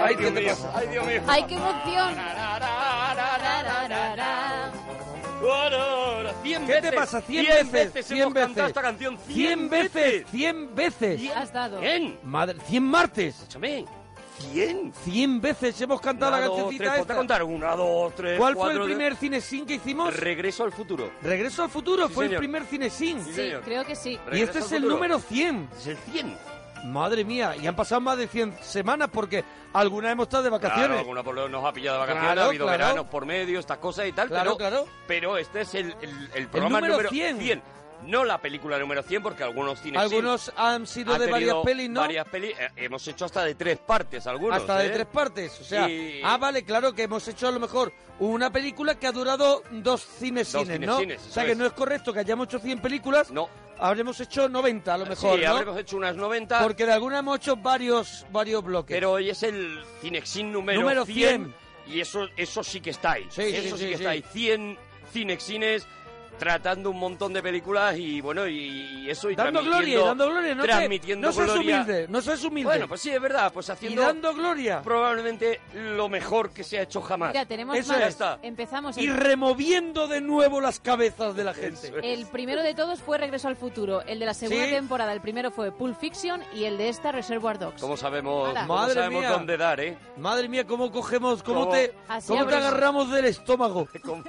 Ay, Dios mío. Ay, Dios mío. ¡Ay, qué emoción! Cien ¿Qué te veces, pasa? Cien cien veces, cien hemos cantado veces. esta canción. ¡Cien veces! ¡Cien veces! Has dado. ¿Cien? Madre, ¡Cien martes! Escúchame. ¿Cien? ¡Cien veces hemos cantado Una, la cancioncita tres, esta! contar. Una, dos, tres, ¿Cuál fue el primer cine sin que hicimos? Regreso al futuro. Regreso al futuro, Sí, fue señor. el primer cine sin. Sí, creo que sí. Y Regreso este es el número 100. Es el 100. Madre mía, y han pasado más de 100 semanas porque algunas hemos estado de vacaciones. Claro, alguna por lo nos ha pillado de vacaciones, Claro, ha habido claro. veranos por medio, estas cosas y tal, Claro, pero, claro. pero este es el, el, el programa número número 100. No la película número 100, porque algunos cines sí Algunos han sido han de varias pelis, ¿no? Varias pelis, eh, hemos hecho hasta de tres partes algunos. Hasta de ¿eh? tres partes, o sea, Y- ah, vale, claro que hemos hecho a lo mejor una película que ha durado dos cines Dos cines, ¿no? cinecines, o sea que es. no es correcto que hayamos hecho 100 películas, No, habremos hecho 90 a lo mejor, sí, ¿no? habremos hecho unas 90, Porque de alguna hemos hecho varios varios bloques. pero hoy es el Cinexin número, Número 100, y eso, eso sí que está ahí. Sí, eso sí, sí, sí, que sí. está ahí. 100 Cinexines tratando un montón de películas y bueno, y eso y dando gloria, y transmitiendo- dando gloria, no, transmitiendo no seas gloria. humilde, no seas humilde. Bueno, pues sí, es verdad, pues y haciendo dando gloria probablemente lo mejor que se ha hecho jamás. Mira, tenemos Eso más. ya está. Empezamos. y El, removiendo de nuevo las cabezas de la gente. Es. el primero de todos fue Regreso al Futuro. El de la segunda Sí. temporada, el primero fue Pulp Fiction y el de esta Reservoir Dogs. ¿Cómo sabemos, cómo Madre sabemos mía. dónde dar, eh? Madre mía, cómo cogemos, cómo, ¿Cómo? te, Así cómo te agarramos del estómago. ¿Cómo,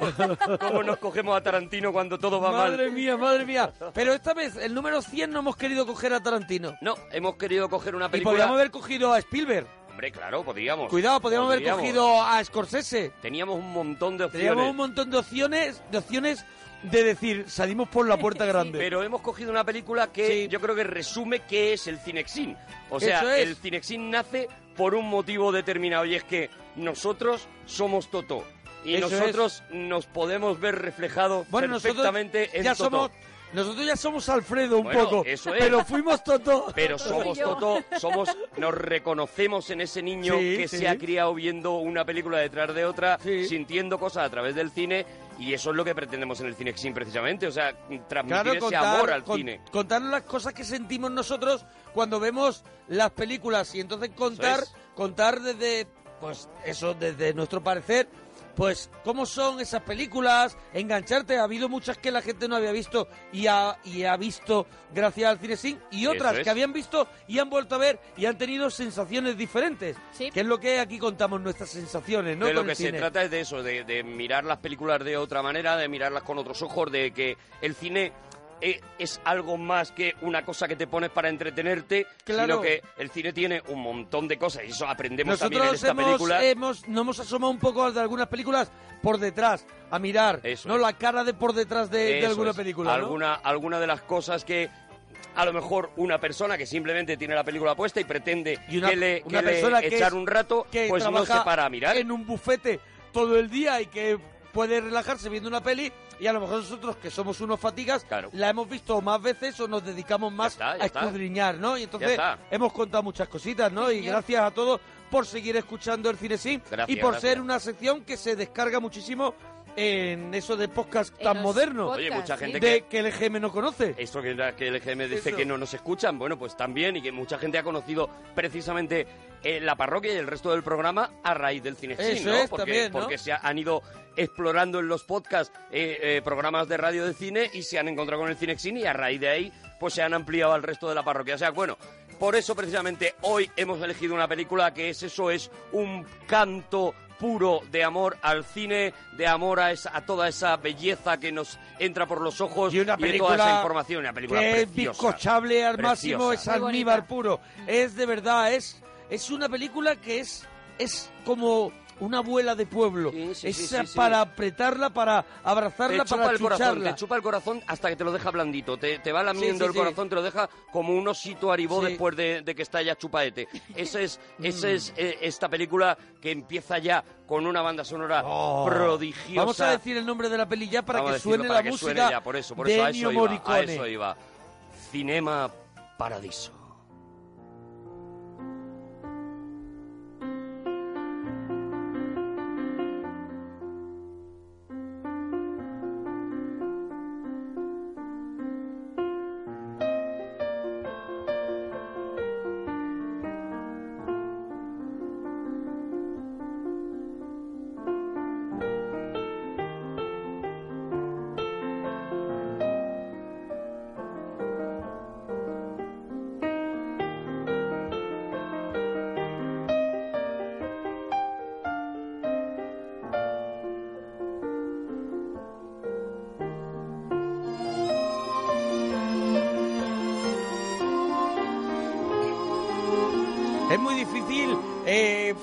cómo nos cogemos a Tarantino cuando todo va Madre mal? mía, madre mía. Pero esta vez, el número 100 no hemos querido coger a Tarantino. No, hemos querido coger una Y película... podríamos haber cogido a Spielberg. Hombre, claro, podríamos. Cuidado, podríamos haber cogido a Scorsese. Teníamos un montón de opciones. Teníamos un montón de opciones, de opciones de decir, salimos por la puerta grande. Pero hemos cogido una película que Sí. yo creo que resume qué es el Cinexin. O sea, es. el Cinexin nace por un motivo determinado y es que nosotros somos Toto. Y Eso nosotros nos podemos ver reflejados bueno, nosotros perfectamente en ya Toto. somos, nosotros ya somos Alfredo un Bueno, poco, eso es. pero fuimos Toto. Pero somos. Toto, somos, nos reconocemos en ese niño Sí, que sí. se ha criado viendo una película detrás de otra, Sí. sintiendo cosas a través del cine, y eso es lo que pretendemos en el Cinexin precisamente, o sea, transmitir ese contar, amor al con- cine. contar las cosas que sentimos nosotros cuando vemos las películas y entonces contar, es. contar desde, pues eso, desde nuestro parecer, pues cómo son esas películas, engancharte. Ha habido muchas que la gente no había visto y ha, y ha visto gracias al Cinesin y otras es. que habían visto y han vuelto a ver y han tenido sensaciones diferentes. Sí. Que es lo que aquí contamos nuestras sensaciones, ¿no? de lo que se cine. trata es de eso, de, de mirar las películas de otra manera, de mirarlas con otros ojos, de que el cine es algo más que una cosa que te pones para entretenerte, Claro. sino que el cine tiene un montón de cosas y eso aprendemos también en Nosotros esta hemos, película. hemos, nos hemos asomado un poco de algunas películas por detrás, a mirar, Eso no es. la cara de por detrás de, de alguna es. película, ¿no? Alguna, alguna de las cosas que a lo mejor una persona que simplemente tiene la película puesta y pretende Y una- que le, una que le que echar es- un rato, que pues no se para a mirar. en un bufete todo el día y que puede relajarse viendo una peli y a lo mejor nosotros que somos unos fatigas Claro. la hemos visto más veces o nos dedicamos más está, ya a escudriñar, ¿no? Y entonces hemos contado muchas cositas, ¿no? y señor. gracias a todos por seguir escuchando el Cinesim Gracias, y por gracias. ser una sección que se descarga muchísimo en eso de podcast En tan moderno Oye, mucha sí. gente de que el EGM no conoce. Esto que, el EGM dice Eso. que no nos escuchan, bueno, pues también, y que mucha gente ha conocido precisamente eh, la parroquia y el resto del programa a raíz del Cinexin, Eso ¿no? es, porque, también, ¿no? porque se ha- han ido explorando en los podcasts eh, eh, programas de radio de cine y se han encontrado con el Cinexin y a raíz de ahí pues se han ampliado al resto de la parroquia. O sea, bueno, por eso precisamente hoy hemos elegido una película que es eso, es un canto puro de amor al cine, de amor a, esa- a toda esa belleza que nos entra por los ojos Y una de toda película esa información, una película que es preciosa. bizcochable al máximo, es almíbar puro. Es de verdad, es, es una película que es, es como una abuela de pueblo. Sí, sí, Esa para apretarla, para abrazarla, te chupa para el corazón, te chupa el corazón hasta que te lo deja blandito. Te, te va lamiendo el corazón, te lo deja como un osito aribó después de, de que está ya chupaete. Ese es, ese Mm. es eh, esta película que empieza ya con una banda sonora Oh. prodigiosa. Vamos a decir el nombre de la peli ya para Vamos que decirlo suene para la que música suene ya, por eso, por de eso, a Ennio eso iba, a Morricone. eso iba. Cinema Paradiso.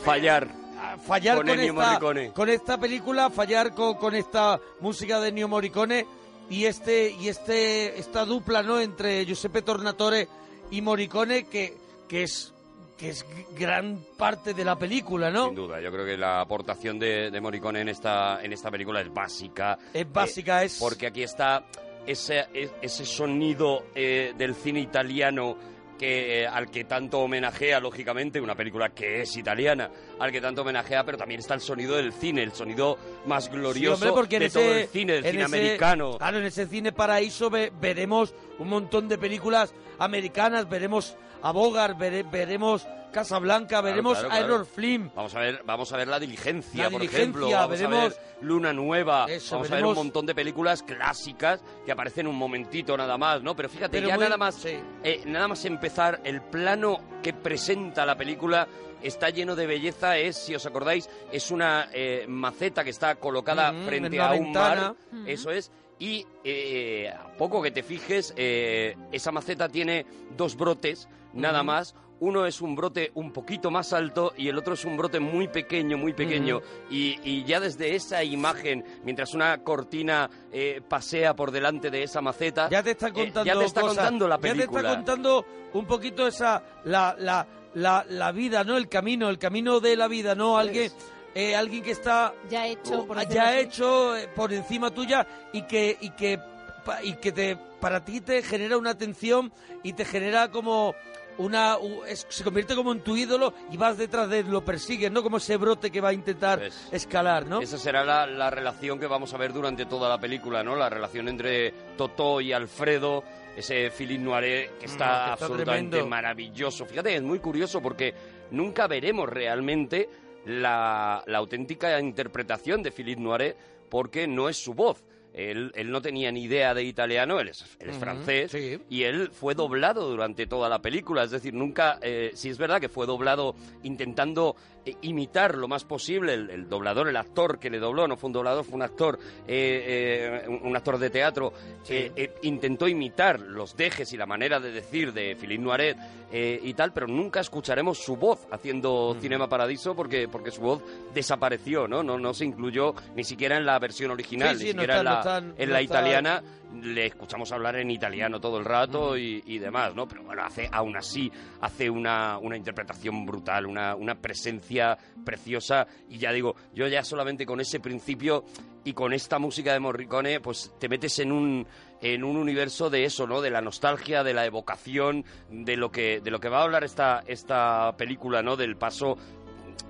Fallar. a- fallar Con con, esta, con esta película, fallar con, con esta música de Ennio Morricone y este y este esta dupla, ¿no? Entre Giuseppe Tornatore y Morricone que que es que es gran parte de la película, ¿no? Sin duda, yo creo que la aportación de, de Morricone en esta, en esta película es básica. Es básica, Eh, es Porque aquí está ese, e- ese sonido eh, del cine italiano que, eh, al que tanto homenajea, lógicamente, una película que es italiana, al que tanto homenajea, pero también está el sonido del cine, el sonido más Sí, glorioso hombre, porque en de ese, todo el cine, del cine ese- americano. Claro, en ese cine paraíso ve- veremos un montón de películas americanas, veremos a Bogart, vere- veremos Casablanca, veremos claro, a claro. Error Film. Vamos a ver, vamos a ver la diligencia, La por Diligencia, ejemplo. Vamos veremos- a ver Luna Nueva. Eso, vamos a ver veremos- un montón de películas clásicas que aparecen un momentito nada más, ¿no? Pero fíjate, Pero ya muy- nada más, sí. eh, nada más empezar, el plano que presenta la película está lleno de belleza. Es, si os acordáis, es una eh, maceta que está colocada frente a un ventana. mar. Eso es. Y eh, a poco que te fijes, eh, esa maceta tiene dos brotes, nada más. Uno es un brote un poquito más alto y el otro es un brote muy pequeño, muy pequeño. y, y ya desde esa imagen, mientras una cortina eh, pasea por delante de esa maceta, Ya te está eh, contando ya te está cosas. contando la Ya te película. está contando un poquito esa la, la, la, la vida, ¿no? El camino, el camino de la vida, ¿no? Alguien eh, alguien que está Ya hecho, por ya así. hecho eh, por encima tuya y que y que y que te para ti te genera una atención y te genera como una es- se convierte como en tu ídolo y vas detrás de él, lo persigues, ¿no? Como ese brote que va a intentar Pues, escalar, ¿no? Esa será la, la relación que vamos a ver durante toda la película, ¿no? La relación entre Totó y Alfredo, ese Philippe que está, Mm, que está absolutamente tremendo. maravilloso. Fíjate, es muy curioso porque nunca veremos realmente la, la auténtica interpretación de Philippe Noiret porque no es su voz. Él, él no tenía ni idea de italiano, él es, él es Ujú, francés, sí. y él fue doblado durante toda la película. Es decir, nunca, eh, sí es verdad que fue doblado intentando imitar lo más posible el, el doblador, el actor que le dobló, no fue un doblador, fue un actor, eh, eh, un, actor de teatro, eh, eh, intentó imitar los dejes y la manera de decir de Philippe Noiret y tal, pero nunca escucharemos su voz haciendo Cinema Paradiso porque, porque su voz desapareció, ¿no? ¿no? No se incluyó ni siquiera en la versión original, Sí, ni sí, no siquiera está- en la, no están- en no la está- italiana le escuchamos hablar en italiano todo el rato y, y demás, ¿no? Pero bueno, hace aún así hace una, una interpretación brutal, una, una presencia preciosa y ya digo, yo ya solamente con ese principio y con esta música de Morricone, pues te metes en un en un universo de eso, ¿no? De la nostalgia, de la evocación, de lo que de lo que va a hablar esta esta película, ¿no? Del paso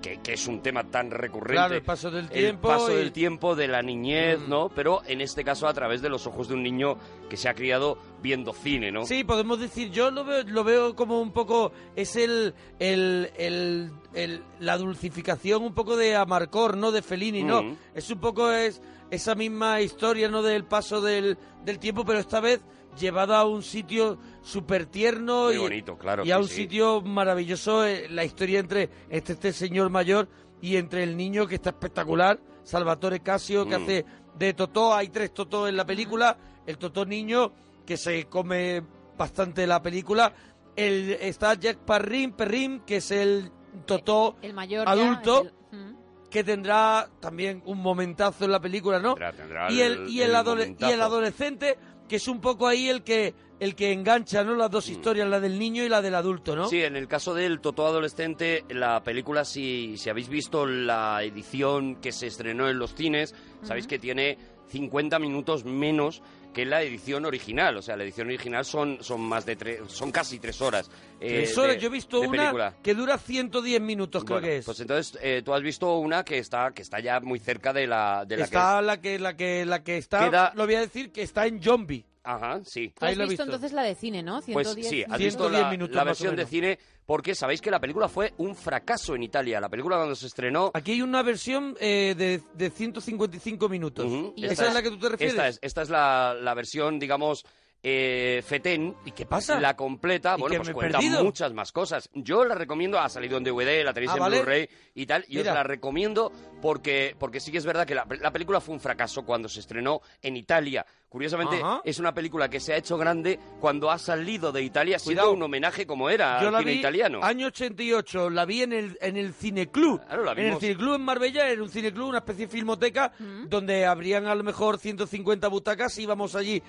que, que es un tema tan recurrente. Claro, el paso del tiempo El paso y- del tiempo, de la niñez, Mm. ¿no? Pero en este caso a través de los ojos de un niño que se ha criado viendo cine, ¿no? Sí, podemos decir, yo lo veo, lo veo como un poco, es el, el, el, el- la dulcificación un poco de Amarcor, ¿no? De Fellini, ¿no? Mm. Es un poco es esa misma historia, ¿no? Del paso del, del tiempo, pero esta vez llevada a un sitio súper tierno y, bonito, claro. y a sí, un sí. sitio maravilloso, eh, la historia entre este, este señor mayor y entre el niño que está espectacular, Salvatore Casio, que Mm. hace de Totó, hay tres Totó en la película, el Totó niño, que se come bastante la película, el, está Jack Perrin, Perrin, que es el Totó El mayor ya, adulto, el- mm. que tendrá también un momentazo en la película, ¿no? Tendrá- tendrá y el, y el, el adole- y el momentazo. adolescente, que es un poco ahí el que el que engancha, ¿no? Las dos historias, la del niño y la del adulto, ¿no? Mm. Sí, en el caso del Totó Adolescente, la película, si, si habéis visto la edición que se estrenó en los cines, sabéis que tiene 50 minutos menos que la edición original. O sea, la edición original son, son más de tres, son casi tres horas. eh, Tres horas, de- yo he visto una película. que dura 110 minutos, creo Bueno, que es. Pues entonces eh, tú has visto una que está que está ya muy cerca de la de la está que la que la que la que está, Queda- lo voy a decir que está en Zombie. Ajá, sí. Tú Ahí has lo he visto, visto. entonces la de cine, ¿no? Pues 110. sí, has visto 110 la, minutos la más o versión de menos. cine porque sabéis que la película fue un fracaso en Italia. La película cuando se estrenó Aquí hay una versión eh, de, de 155 minutos. Ujú. Y ¿Esa esta- es la que tú te refieres? Esta es, esta es la, la versión, digamos, eh, Fetén. ¿Y qué pasa? La completa, ¿Y bueno, pues cuenta perdido? muchas más cosas. Yo la recomiendo, ha salido en DVD, la tenéis Ah, en vale. Blu-ray y tal, y os Mira. la recomiendo porque, porque sí que es verdad que la, la película fue un fracaso cuando se estrenó en Italia. Curiosamente, Ajá. es una película que se ha hecho grande cuando ha salido de Italia, siendo un homenaje como era Yo al la cine vi italiano. año 88, la vi en el, en el Cineclub. Claro, la en el vimos. Cineclub en Marbella, era un cineclub, una especie de filmoteca, donde habrían a lo mejor 150 butacas, íbamos allí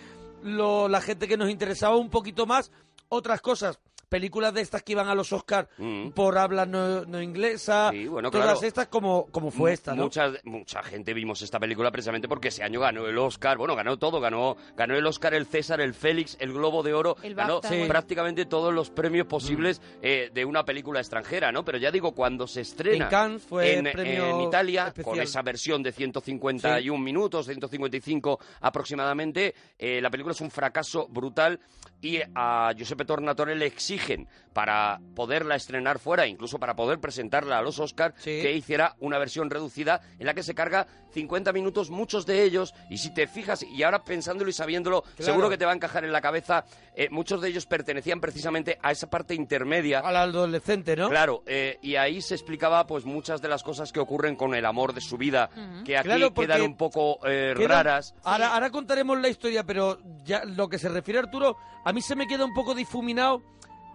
lo- la gente que nos interesaba un poquito más, otras cosas. Películas de estas que iban a los Oscars Mm. por habla no, no inglesa, Sí, bueno, todas claro. estas como, como fue esta, ¿no? Mucha, mucha gente vimos esta película precisamente porque ese año ganó el Oscar, bueno, ganó todo, ganó, ganó el Oscar, el César, el Félix, el Globo de Oro, El ganó Sí. prácticamente todos los premios posibles eh, de una película extranjera, ¿no? Pero ya digo, cuando se estrena En Cannes fue en, premio en Italia, especial. con esa versión de 151 minutos, 155 aproximadamente, eh, la película es un fracaso brutal y a Giuseppe Tornatore le exigen para poderla estrenar fuera, incluso para poder presentarla a los Oscars, Sí. que hiciera una versión reducida en la que se carga 50 minutos, muchos de ellos, y si te fijas, y ahora pensándolo y sabiéndolo, Claro. seguro que te va a encajar en la cabeza, eh, muchos de ellos pertenecían precisamente a esa parte intermedia. Al adolescente, ¿no? Claro, eh, y ahí se explicaba pues muchas de las cosas que ocurren con el amor de su vida, que aquí Claro, quedan un poco eh, Queda- raras. Ahora, ahora contaremos la historia, pero ya lo que se refiere a Arturo, a mí se me queda un poco difuminado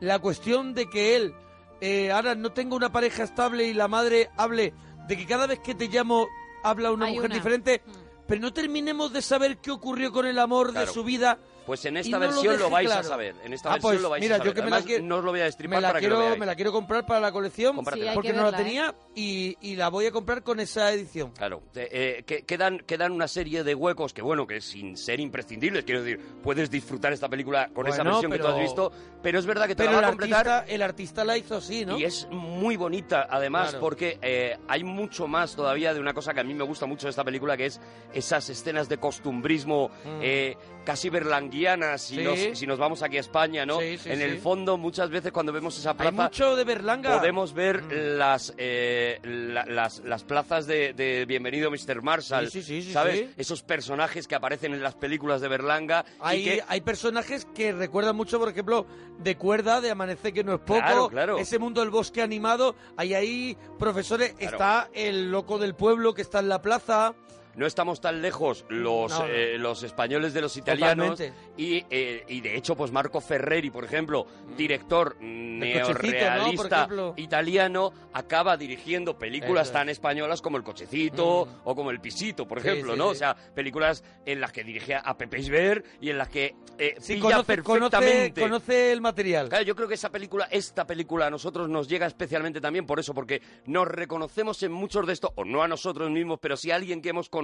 la cuestión de que él eh, ahora no tenga una pareja estable y la madre hable de que cada vez que te llamo habla una Hay mujer una. diferente, pero no terminemos de saber qué ocurrió con el amor Claro. de su vida. Pues en esta no versión lo, vais a saber. En esta Ah, versión pues, lo vais mira, a yo saber. que me la quiero- no os lo voy a Me destripar la, para que lo quiero, veáis. me la quiero comprar para la colección. Sí, porque que no la ¿eh? tenía y, y la voy a comprar con esa edición. Claro, eh, que- quedan, quedan una serie de huecos que, bueno, que sin ser imprescindibles, quiero decir, puedes disfrutar esta película con esa versión que tú pero- has visto, pero es verdad que te Pero la el va a completar artista, el artista la hizo así, ¿no? y es muy bonita, además, Claro. porque eh, hay mucho más todavía de una cosa que a mí me gusta mucho de esta película, que es esas escenas de costumbrismo eh, casi berlanguianas, si. Sí. nos, si nos vamos aquí a España, ¿no? Sí, sí, en el fondo, muchas veces cuando vemos esa Hay plaza... mucho de Berlanga. Podemos ver Mm. las, eh, la- las las plazas de, de Bienvenido Mr. Marshall, Sí, sí, sí, sí, ¿sabes? Esos personajes que aparecen en las películas de Berlanga y Hay, que hay personajes que recuerdan mucho, por ejemplo, de Cuerda, de Amanece que no es poco, Claro, claro. ese mundo del bosque animado, hay ahí profesores, Claro. está el loco del pueblo que está en la plaza, no estamos tan lejos los, No, no. eh, los españoles de los italianos y, eh, y de hecho pues Marco Ferreri, por ejemplo, director Mm. ¿no? Por neorrealista ejemplo. italiano, acaba dirigiendo películas tan es. españolas como El Cochecito Mm. o como El Pisito, por Sí, ejemplo, sí, ¿no? sí. O sea, películas en las que dirige a Pepe Isber y en las que eh, pilla conoce, conoce, perfectamente conoce el material. Claro, yo creo que esa película, esta película a nosotros nos llega especialmente también por eso, porque nos reconocemos en muchos de estos, o no a nosotros mismos, pero sí a alguien que hemos conocido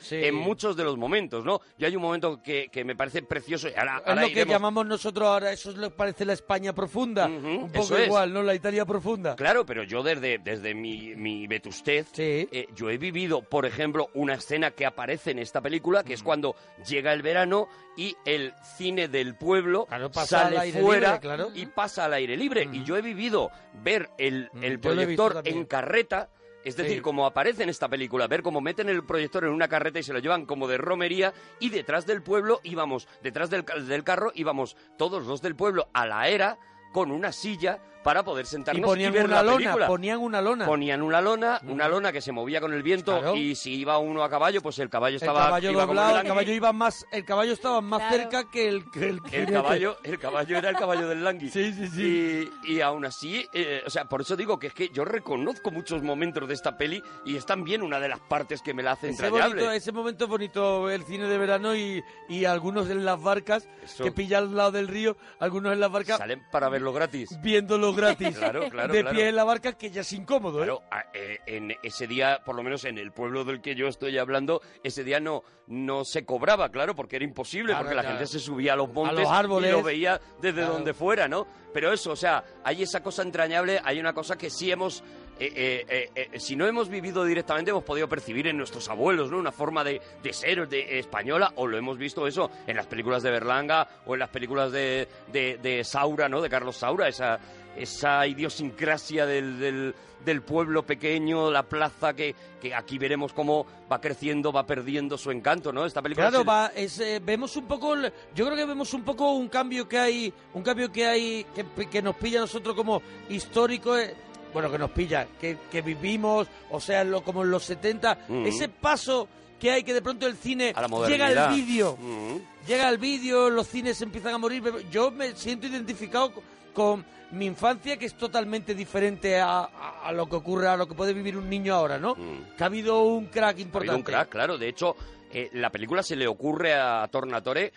Sí. en muchos de los momentos, ¿no? Yo hay un momento que, que me parece precioso y ahora, Es lo que llamamos nosotros ahora, eso es lo que parece la España profunda, Ujú, un poco es. igual, ¿no? La Italia profunda. Claro, pero yo desde, desde mi, mi vetustez, Sí. eh, yo he vivido, por ejemplo, una escena que aparece en esta película, que es cuando llega el verano y el cine del pueblo Claro, sale fuera libre, claro. y pasa al aire libre. Y yo he vivido ver el, Mm, el proyector en carreta. Es decir, Sí. como aparece en esta película, ver cómo meten el proyector en una carreta y se lo llevan como de romería y detrás del pueblo íbamos, detrás del, del carro íbamos todos los del pueblo a la era con una silla para poder sentarnos y, ponían ver una la lona, película. ponían una lona. Ponían una lona, una lona que se movía con el viento Claro. y si iba uno a caballo, pues el caballo el estaba caballo iba doblado, el caballo iba más, el caballo estaba más Claro. cerca que el que el, El caballo, el caballo era el caballo del langui. Sí, sí, sí. Y, y aún así, eh, o sea, por eso digo que es que yo reconozco muchos momentos de esta peli y es también una de las partes que me la hace Ese, entrañable. bonito, ese momento es bonito el cine de verano y, y algunos en las barcas Eso. que pillan al lado del río, algunos en las barcas Salen para verlo gratis. viéndolo gratis Claro, claro, de claro. pie en la barca que ya es incómodo, ¿eh? Claro, a- eh, en ese día, por lo menos en el pueblo del que yo estoy hablando, ese día no, no se cobraba, claro, porque era imposible, porque la gente se subía a los montes los árboles. y lo veía desde donde fuera, ¿no? Pero eso, o sea, hay esa cosa entrañable, hay una cosa que sí hemos... eh, eh, si no hemos vivido directamente, hemos podido percibir en nuestros abuelos, ¿no? Una forma de, de ser de, española, o lo hemos visto eso en las películas de Berlanga o en las películas de, de, de Saura, ¿no? De Carlos Saura, esa, esa idiosincrasia del, del, del pueblo pequeño, la plaza, que, que aquí veremos cómo va creciendo, va perdiendo su encanto, ¿no? Esta película Claro, es el- va, es, eh, vemos un poco, el- yo creo que vemos un poco un cambio que hay, un cambio que hay, que, que nos pilla a nosotros como histórico, eh, bueno, que nos pilla, que, que vivimos, o sea, lo, como en los 70, Mm. ese paso que hay que de pronto el cine llega el vídeo, Mm. llega el vídeo, los cines empiezan a morir, yo me siento identificado con mi infancia que es totalmente diferente a, a- a lo que ocurre, a lo que puede vivir un niño ahora, ¿no? Mm. Que ha habido un crack Ha habido importante. un crack, claro. De hecho, eh, la película se le ocurre a Tornatore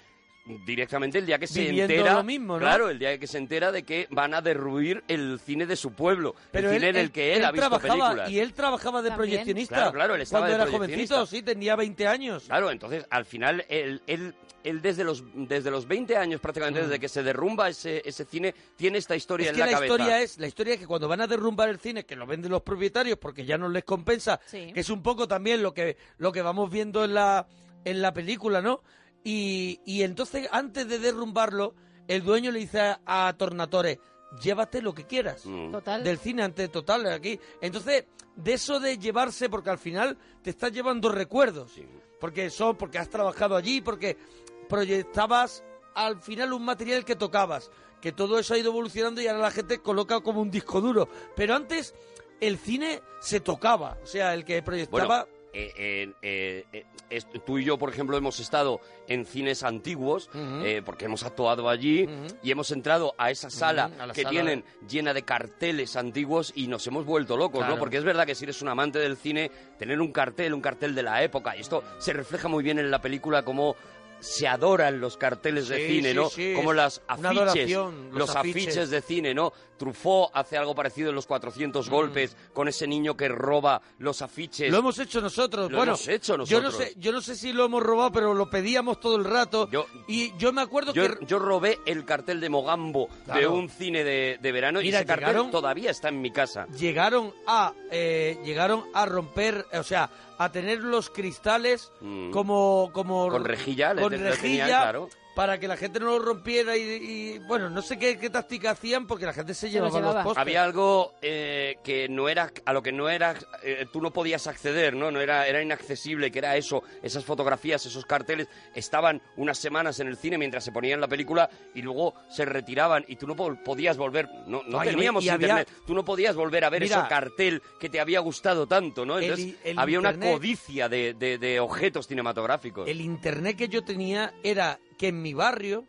directamente el día que se Viviendo entera lo mismo, ¿no? claro el día que se entera de que van a derruir el cine de su pueblo Pero el él, cine en el que él, ha visto trabajaba, películas Y él trabajaba de También. proyeccionista. Claro, claro, él estaba Cuando de era jovencito, sí, tenía 20 años. Claro, entonces al final él, él, él desde los desde los 20 años prácticamente desde que se derrumba ese, ese cine tiene esta historia Mm. Es en que la, la, cabeza. historia es la historia es que cuando van a derrumbar el cine, que lo venden los propietarios porque ya no les compensa, Sí. que es un poco también lo que lo que vamos viendo en la en la película, ¿no? Y, y entonces antes de derrumbarlo, el dueño le dice a, a Tornatore, llévate lo que quieras. Mm. Total. del cine ante total aquí. Entonces, de eso de llevarse, porque al final te estás llevando recuerdos. Sí. Porque son, porque has trabajado allí, porque proyectabas al final un material que tocabas. Que todo eso ha ido evolucionando y ahora la gente coloca como un disco duro. Pero antes el cine se tocaba. O sea, el que proyectaba. Bueno, eh, eh, eh, tú y yo, por ejemplo, hemos estado en cines antiguos eh, porque hemos actuado allí y hemos entrado a esa sala a que sala. tienen llena de carteles antiguos y nos hemos vuelto locos, Claro. ¿no? Porque es verdad que si eres un amante del cine, tener un cartel, un cartel de la época, y esto se refleja muy bien en la película como se adoran los carteles de cine, sí, ¿no? sí, Como las afiches, adoración, los los afiches. afiches de cine, ¿no? Truffaut hace algo parecido en los 400 Mm. golpes con ese niño que roba los afiches. Lo hemos hecho nosotros. Lo bueno, hemos hecho Yo no, nosotros. sé, yo no sé si lo hemos robado, pero lo pedíamos todo el rato. Yo- y yo me acuerdo Yo, que yo robé el cartel de Mogambo de un cine de, de verano y ese cartel llegaron- todavía está en mi casa. llegaron a eh, llegaron a romper, o sea, a tener los cristales Mm. como como Con rejilla, con rejilla claro. Para que la gente no lo rompiera y, y, bueno, no sé qué, qué táctica hacían porque la gente se, llevaba los postes. Había algo eh, que no era a lo que no era eh, tú no podías acceder, ¿no? No era era inaccesible, que era eso, esas fotografías, esos carteles estaban unas semanas en el cine mientras se ponían la película y luego se retiraban y tú no po- podías volver, no, no teníamos y había- internet, tú no podías volver a ver Mira, ese cartel que te había gustado tanto, ¿no? Entonces el había una codicia de, de- de objetos cinematográficos. El internet que yo tenía era que en mi barrio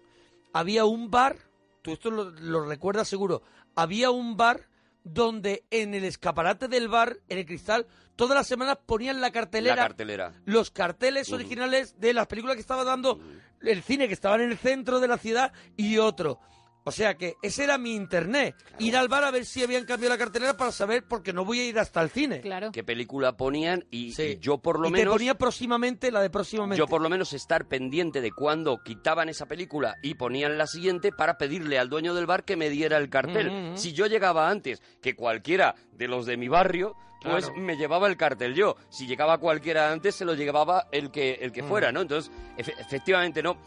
había un bar, tú esto lo, lo recuerdas seguro, había un bar donde en el escaparate del bar, en el cristal, todas las semanas ponían la cartelera, La cartelera. los carteles originales de las películas que estaba dando el cine, que estaban en el centro de la ciudad y otro. O sea que ese era mi internet. Ir al bar a ver si habían cambiado la cartelera para saber, porque no voy a ir hasta el cine. Claro. qué película ponían y, Sí. y yo por lo y menos te ponía próximamente la de próximamente. yo por lo menos estar pendiente de cuando quitaban esa película y ponían la siguiente para pedirle al dueño del bar que me diera el cartel. Mm, mm, mm. Si yo llegaba antes que cualquiera de los de mi barrio, pues Claro. me llevaba el cartel yo. Si llegaba cualquiera antes, se lo llevaba el que, el Mm. que fuera, ¿no? Entonces, efe- efectivamente, ¿no?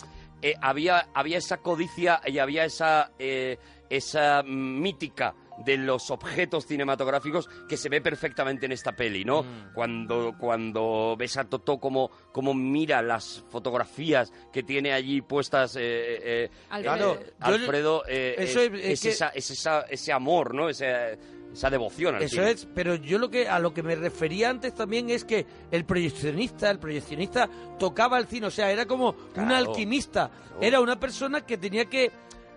Eh, había, había esa codicia y había esa, eh, esa mítica de los objetos cinematográficos que se ve perfectamente en esta peli, ¿no? Mm. Cuando, cuando ves a Totó como, como mira las fotografías que tiene allí puestas, eh, eh, Alfredo. eh, Yo- Alfredo, eh, eso es, es- es es que- esa, es esa- ese amor, ¿no? Ese- esa devoción al Eso cine. es, pero yo lo que a lo que me refería antes también es que el proyeccionista, el proyeccionista tocaba el cine, o sea, era como un Claro. alquimista, era una persona que tenía que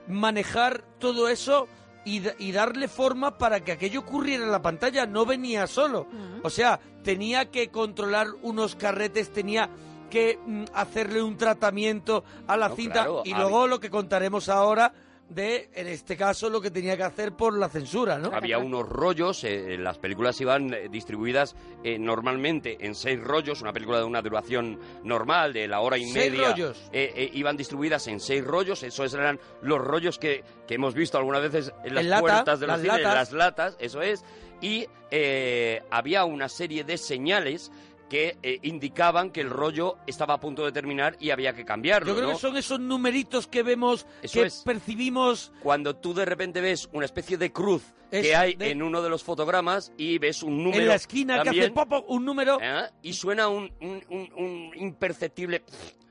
manejar todo eso y, y darle forma para que aquello ocurriera en la pantalla, no venía solo. O sea, tenía que controlar unos carretes, tenía que mm, hacerle un tratamiento a la No, cinta claro, y luego lo que contaremos ahora de, en este caso, lo que tenía que hacer por la censura, ¿no? Había unos rollos, eh, las películas iban eh, distribuidas eh, normalmente en seis rollos, una película de una duración normal, de la hora y Seis media. rollos. eh, eh, iban distribuidas en seis rollos, esos eran los rollos que, que hemos visto algunas veces en las lata, puertas de los las cines, en las latas, eso es. Y eh, había una serie de señales que eh, indicaban que el rollo estaba a punto de terminar y había que cambiarlo. Yo creo ¿no? que son esos numeritos que vemos, Eso que es. percibimos. Cuando tú de repente ves una especie de cruz Es que hay de- en uno de los fotogramas y ves un número en la esquina que hace también, pop, pop, un número. ¿eh? y suena un, un- un- un imperceptible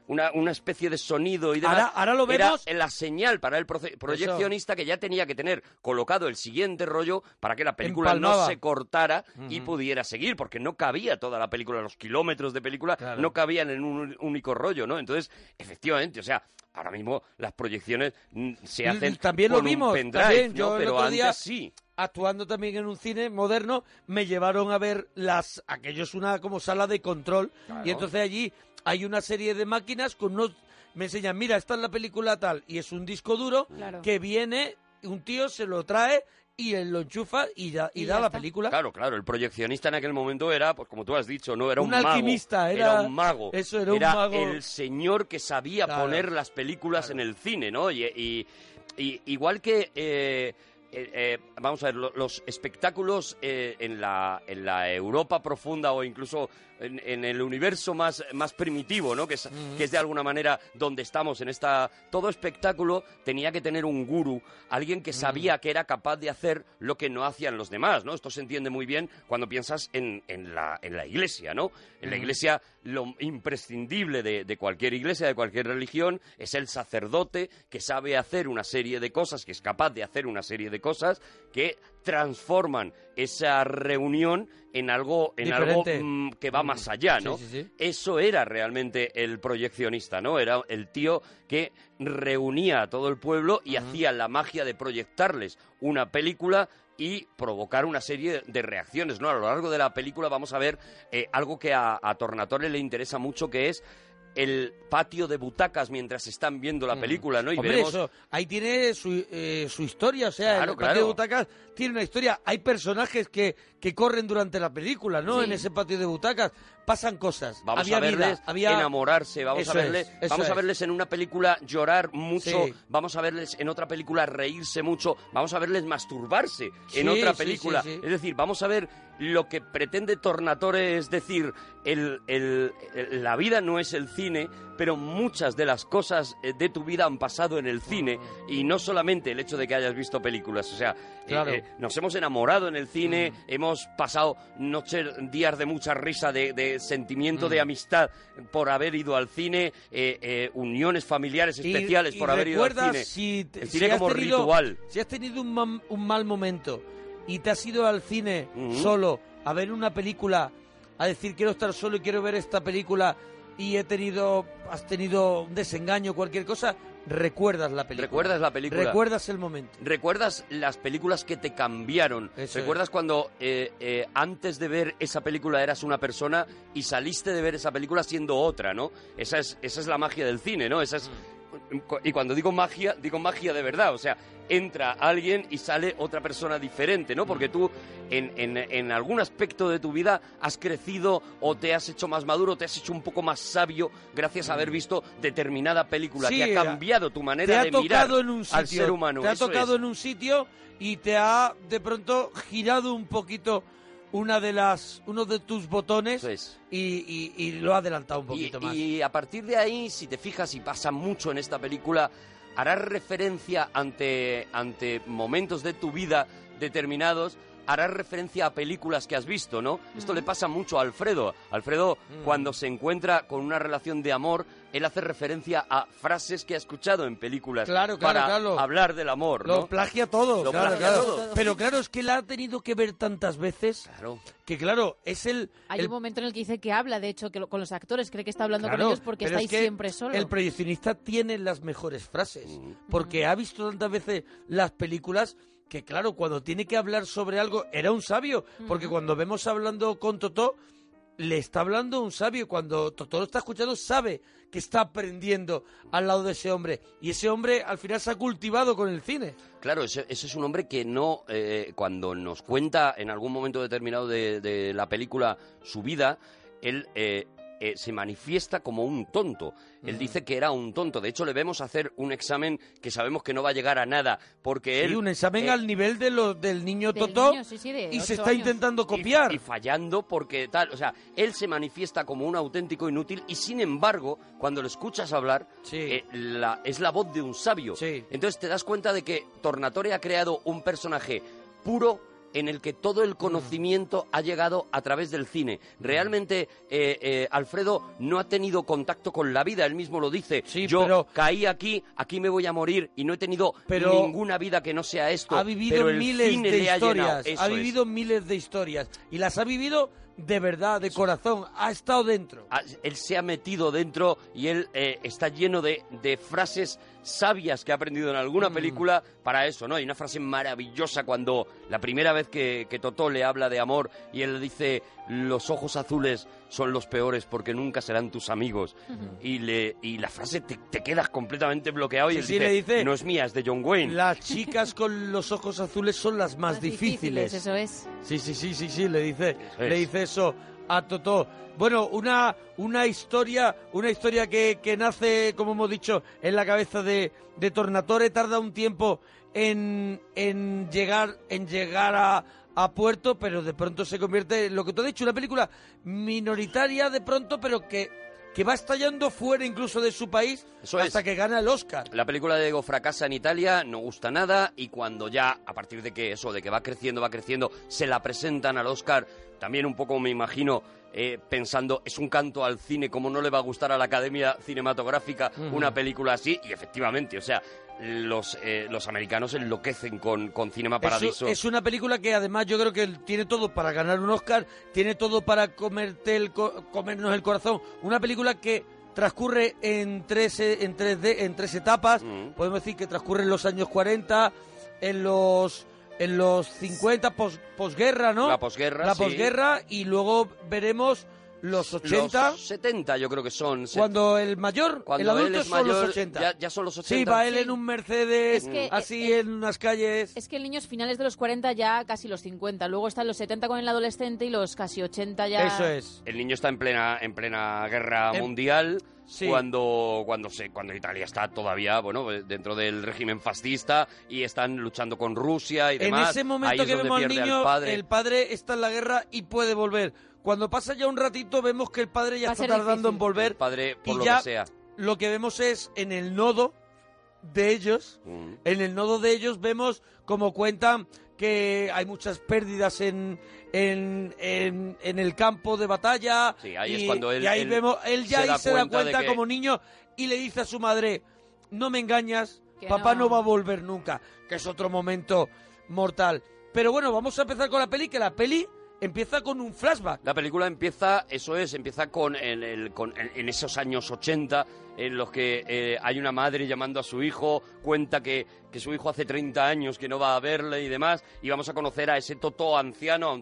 una, una especie de sonido y demás. Ahora- ahora lo Era vemos. la señal para el proyeccionista que ya tenía que tener colocado el siguiente rollo para que la película no se cortara y pudiera seguir, porque no cabía toda la película, los kilómetros de película Claro. no cabían en un único rollo, ¿no? Entonces, efectivamente, o sea, ahora mismo las proyecciones mm, se hacen también lo con un vimos, pendrive, también. Yo Pero otro antes día- sí. Actuando también en un cine moderno, me llevaron a ver las. Aquello es una como sala de control. Claro. Y entonces allí hay una serie de máquinas con unos. Me enseñan, mira, esta es la película tal. Y es un disco duro Claro. que viene, un tío se lo trae y él lo enchufa y, da, y Y da ya la está. película. Claro, claro, el proyeccionista en aquel momento era, pues como tú has dicho, no era un, Un mago, alquimista, era- un mago. eso, era un mago. el señor que sabía Claro. poner las películas en el cine, ¿no? Y, y- y igual que, eh, eh, eh, vamos a ver, lo- los espectáculos eh, en, la, en la Europa profunda o incluso en, en el universo más, más primitivo, ¿no? Que es, que es de alguna manera donde estamos en esta... Todo espectáculo tenía que tener un gurú, alguien que sabía que era capaz de hacer lo que no hacían los demás, ¿no? Esto se entiende muy bien cuando piensas en, en la, en la iglesia, ¿no? En la iglesia lo imprescindible de, de cualquier iglesia, de cualquier religión, es el sacerdote que sabe hacer una serie de cosas, que es capaz de hacer una serie de cosas que transforman esa reunión en algo, en algo mm, que va más allá, ¿no? Sí, sí, sí. Eso era realmente el proyeccionista, ¿no? Era el tío que reunía a todo el pueblo y hacía la magia de proyectarles una película y provocar una serie de reacciones, ¿no? A lo largo de la película vamos a ver eh, algo que a, a Tornatore le interesa mucho, que es el patio de butacas mientras están viendo la película, ¿no? Y. Hombre, veremos eso, ahí tiene su, eh, su historia, o sea, Claro, el patio claro. de butacas tiene una historia. Hay personajes que, que corren durante la película, ¿no? Sí. En ese patio de butacas pasan cosas. Vamos había a verles vida, había... enamorarse, vamos Eso a verles, es, vamos a es. verles en una película llorar mucho, Sí. vamos a verles en otra película reírse mucho, vamos a verles masturbarse en otra película. sí. Es decir, vamos a ver lo que pretende Tornatore, es decir, el, el- el- la vida no es el cine, pero muchas de las cosas eh, de tu vida han pasado en el cine y no solamente el hecho de que hayas visto películas, o sea, eh, Claro. eh, nos hemos enamorado en el cine, hemos pasado noches, días de mucha risa, de, de sentimiento de amistad por haber ido al cine, eh, uniones familiares especiales y por haber ido al cine. Si, el cine como tenido- ritual. Si has tenido un, mam- un mal momento y te has ido al cine solo a ver una película, a decir quiero estar solo y quiero ver esta película y he tenido, has tenido un desengaño, cualquier cosa, recuerdas la película. ¿Recuerdas la película? Recuerdas el momento. ¿Recuerdas las películas que te cambiaron? Eso ¿Recuerdas cuando eh, eh, antes de ver esa película eras una persona y saliste de ver esa película siendo otra, ¿no? Esa es, esa es la magia del cine, ¿no? Esa es, Y cuando digo magia, digo magia de verdad. O sea, entra alguien y sale otra persona diferente, ¿no? Porque tú en, en- en algún aspecto de tu vida has crecido o te has hecho más maduro, te has hecho un poco más sabio gracias a haber visto determinada película Mm. Sí, que ha cambiado tu Te manera de mirar en un sitio. al ser humano. Te ha Eso tocado es. en un sitio y te ha de pronto girado un poquito una de las uno de tus botones y, y- y lo ha adelantado un Y, poquito más. y a partir de ahí, si te fijas y pasa mucho en esta película, harás referencia ante, ante momentos de tu vida determinados harás referencia a películas que has visto, ¿no? Esto le pasa mucho a Alfredo. Alfredo, Mm. cuando se encuentra con una relación de amor, él hace referencia a frases que ha escuchado en películas Claro, claro, para claro. hablar del amor, Lo ¿no? plagia todo, Lo claro, plagia claro. todo. Pero claro, es que la ha tenido que ver tantas veces Claro. que claro, es el... Hay el- un momento en el que dice que habla, de hecho, que lo- con los actores, cree que está hablando Claro, con ellos porque está ahí es que siempre solo. El proyeccionista tiene las mejores frases, Mm. porque ha visto tantas veces las películas que, claro, cuando tiene que hablar sobre algo, era un sabio, porque cuando vemos hablando con Totó, le está hablando un sabio, cuando Totó lo está escuchando, sabe que está aprendiendo al lado de ese hombre, y ese hombre al final se ha cultivado con el cine. Claro, ese, ese es un hombre que no, eh, cuando nos cuenta en algún momento determinado de, de la película su vida, él eh, eh, se manifiesta como un tonto. Él dice que era un tonto. De hecho, le vemos hacer un examen que sabemos que no va a llegar a nada, porque él... Sí, un examen eh, al nivel de lo, del niño Del Totó, niño, sí, sí, de y se está años. intentando y- copiar. Y, fallando porque tal, o sea, él se manifiesta como un auténtico inútil y sin embargo, cuando lo escuchas hablar, Sí. eh, la- es la voz de un sabio. Sí. Entonces te das cuenta de que Tornatore ha creado un personaje puro en el que todo Mm. el conocimiento ha llegado a través del cine. Realmente eh, eh, Alfredo no ha tenido contacto con la vida, él mismo lo dice. Sí, Yo pero- caí aquí, aquí me voy a morir y no he tenido Pero- ninguna vida que no sea esto. ha vivido pero el miles cine de le historias, ha es. vivido miles de historias y las ha vivido de verdad, de corazón, ha estado dentro. Ah, él se ha metido dentro y él eh, está lleno de, de frases sabias que ha aprendido en alguna Mm. película para eso, ¿no? Hay una frase maravillosa cuando la primera vez que, que Totó le habla de amor y él le dice los ojos azules son los peores porque nunca serán tus amigos y le y la frase te, te quedas completamente bloqueado y Sí, él sí, dice, le dice, no es mía, es de John Wayne. Las chicas con los ojos azules son las más, Más difíciles. Eso es. Sí, sí, sí, sí, sí, le dice, es. le dice eso a Totó. Bueno, una, una historia, una historia que, que nace, como hemos dicho, en la cabeza de, de Tornatore, tarda un tiempo en, en llegar, en llegar a, a puerto, pero de pronto se convierte en lo que tú has dicho, una película minoritaria de pronto, pero que, que va estallando fuera incluso de su país Eso hasta es. que gana el Oscar. La película de Diego fracasa en Italia, no gusta nada y cuando ya, a partir de que eso, de que va creciendo, va creciendo, se la presentan al Oscar, también un poco me imagino eh, pensando, es un canto al cine, como no le va a gustar a la Academia Cinematográfica una película así? Y efectivamente, o sea, los, eh, los americanos enloquecen con, con Cinema Paradiso. Es, es una película que además yo creo que tiene todo para ganar un Oscar, tiene todo para comerte el co- comernos el corazón. Una película que transcurre en tres, eh, en tres, de- en tres etapas. Podemos decir que transcurre en los años 40, en los en los 50 pos- posguerra, ¿no? La posguerra, La sí. posguerra y luego veremos los 80 Los 70 yo creo que son. cuando el mayor, cuando el adulto él es son los mayor, 80. Ya, ya son los 80. Sí, va él Sí. en un Mercedes, Es que, así eh, en unas calles. Es que el niño es finales de los 40 ya casi los 50. Luego están los 70 con el adolescente y los casi 80 ya... Eso es. El niño está en plena en plena guerra En- mundial Sí. cuando cuando se cuando Italia está todavía bueno dentro del régimen fascista y están luchando con Rusia y En demás. ese Ahí momento es que donde vemos al niño, al padre. está en la guerra y puede volver. Cuando pasa ya un ratito, vemos que el padre ya Va a está ser tardando en volver. El padre por y lo ya que sea. lo que vemos es en el nodo de ellos, Mm. en el nodo de ellos vemos como cuentan que hay muchas pérdidas en, en, en, en el campo de batalla. Sí, ahí y, es cuando él- y ahí él vemos, él ya se ahí da se da cuenta de cuenta que- como niño y le dice a su madre, no me engañas, Que papá no. no. va a volver nunca, que es otro momento mortal. Pero bueno, vamos a empezar con la peli, que la peli empieza con un flashback. La película empieza, eso es, empieza con, en, esos años 80 en los que eh, hay una madre llamando a su hijo, cuenta que, que su hijo hace 30 años que no va a verle y demás, y vamos a conocer a ese Totó anciano,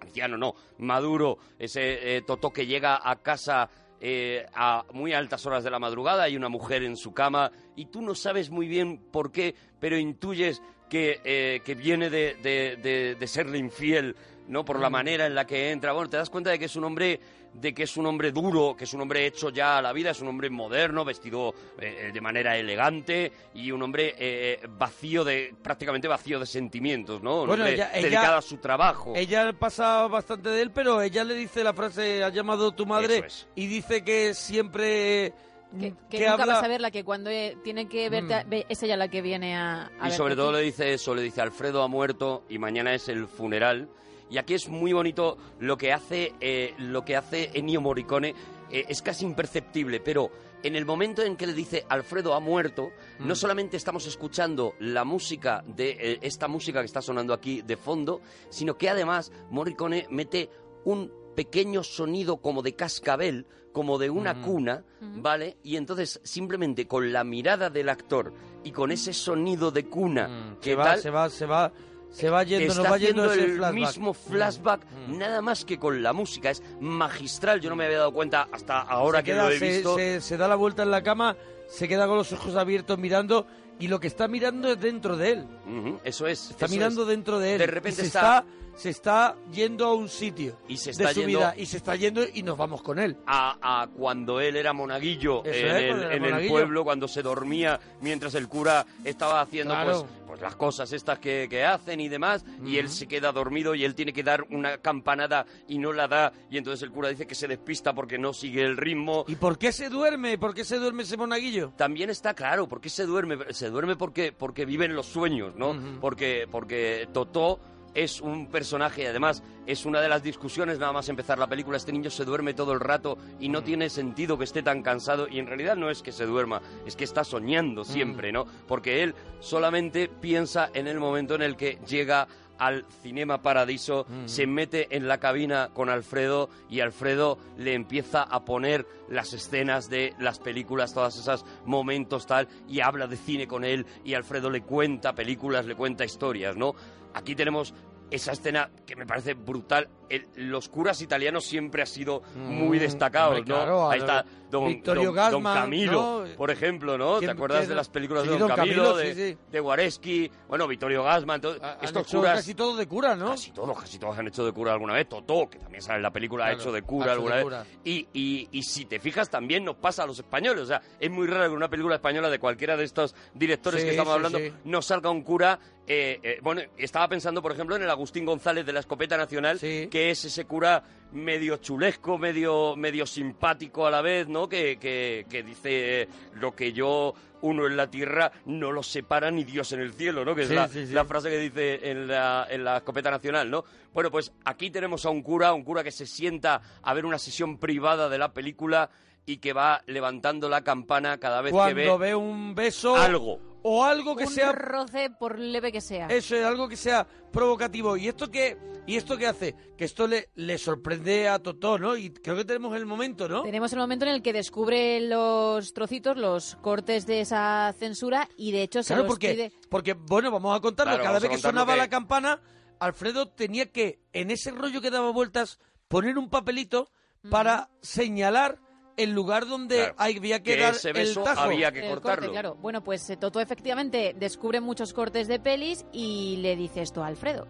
anciano no, maduro, ese eh, Totó que llega a casa eh, a muy altas horas de la madrugada, hay una mujer en su cama y tú no sabes muy bien por qué, pero intuyes que, eh, que viene de, de- de- de serle infiel, ¿no? Por la manera en la que entra. Bueno, te das cuenta de que es un hombre de que es un hombre duro, que es un hombre hecho ya a la vida, es un hombre moderno, vestido eh, de manera elegante y un hombre eh, vacío de prácticamente vacío de sentimientos, ¿no? Un Bueno, hombre ella- ella- dedicado a su trabajo. Ella pasa bastante de él, pero ella le dice la frase, ha llamado tu madre es. y dice que siempre Que, mm, que que nunca habla- vas a ver la que cuando eh, tiene que verte, a- Mm. ve- es ella la que viene a, a Y sobre todo ti. le dice eso, le dice Alfredo ha muerto y mañana es el funeral. Y aquí es muy bonito lo que hace, eh, lo que hace Ennio Morricone, eh, es casi imperceptible, pero en el momento en que le dice Alfredo ha muerto, Mm. no solamente estamos escuchando la música de eh, esta música que está sonando aquí de fondo, sino que además Morricone mete un pequeño sonido como de cascabel, como de una Mm. cuna, ¿vale? Y entonces simplemente con la mirada del actor y con ese sonido de cuna Mm, que se va, tal, se va, se va, se va yendo, nos está va yendo haciendo ese el flashback. mismo flashback, Mm. nada más que con la música. Es magistral, yo no me había dado cuenta hasta ahora se que queda- lo he visto. Se, se da la vuelta en la cama, se queda con los ojos abiertos mirando y lo que está mirando es dentro de él. Eso es. Está eso mirando es. dentro de él. De repente se está- se está yendo a un sitio Y se de está su yendo- vida y se está yendo y nos vamos con él. a, a cuando él era monaguillo en, es, el, pueblo, cuando se dormía mientras el cura estaba haciendo Claro. pues, pues las cosas estas que, que hacen y demás, y él se queda dormido y él tiene que dar una campanada y no la da, y entonces el cura dice que se despista porque no sigue el ritmo. ¿Y por qué se duerme? ¿Por qué se duerme ese monaguillo? También está claro, ¿por qué se duerme? Se duerme porque, porque vive en los sueños, ¿no? Porque, porque Totó es un personaje y además es una de las discusiones nada más empezar la película. Este niño se duerme todo el rato y no tiene sentido que esté tan cansado y en realidad no es que se duerma, es que está soñando siempre, ¿no? Porque él solamente piensa en el momento en el que llega al Cinema Paradiso, se mete en la cabina con Alfredo y Alfredo le empieza a poner las escenas de las películas, todas esas momentos tal, y habla de cine con él y Alfredo le cuenta películas, le cuenta historias, ¿no? Aquí tenemos esa escena que me parece brutal. El- los curas italianos siempre han sido muy Mm, don, hombre, claro, Ahí está Don, don- don Camilo, ¿no? por ejemplo, ¿no? ¿Te ¿Quién- acuerdas de las películas sí, de Don, don Camilo, Camilo, de, sí, sí. de Guareschi, bueno, Vittorio Gassman, todo- Ha- estos curas... casi todo de cura, ¿no? Casi todos, casi todos han hecho de cura alguna vez. Totó, que también sale en la película, Claro, ha hecho de cura hecho alguna de vez. cura. Y, y, y si te fijas, también nos pasa a los españoles. O sea, es muy raro que una película española de cualquiera de estos directores que estamos hablando no salga un cura. Eh, eh, bueno, estaba pensando, por ejemplo, en el Agustín González de la Escopeta Nacional, Sí. que es ese cura medio chulesco, medio, medio simpático a la vez, ¿no? Que, que, que dice eh, lo que yo uno en la tierra no lo separa ni Dios en el cielo, ¿no? Que es la, sí, sí. la frase que dice en la, en la escopeta nacional, ¿no? Bueno, pues aquí tenemos a un cura, un cura que se sienta a ver una sesión privada de la película y que va levantando la campana cada vez Cuando que ve ve un beso algo. O algo que un sea roce por leve que sea. Eso es algo que sea provocativo. ¿Y esto qué, y esto qué hace? Que esto le, le sorprende a Totó, ¿no? Y creo que tenemos el momento, ¿no? Tenemos el momento en el que descubre los trocitos, los cortes de esa censura y de hecho se Claro, los porque, pide. porque, bueno, vamos a contarlo. Claro, Cada vez a que sonaba que- la campana, Alfredo tenía que, en ese rollo que daba vueltas, poner un papelito para señalar el lugar donde Claro, había que, que dar ese el beso tajo. había que el cortarlo. corte, claro. Bueno, pues eh, Toto efectivamente descubre muchos cortes de pelis y le dice esto a Alfredo.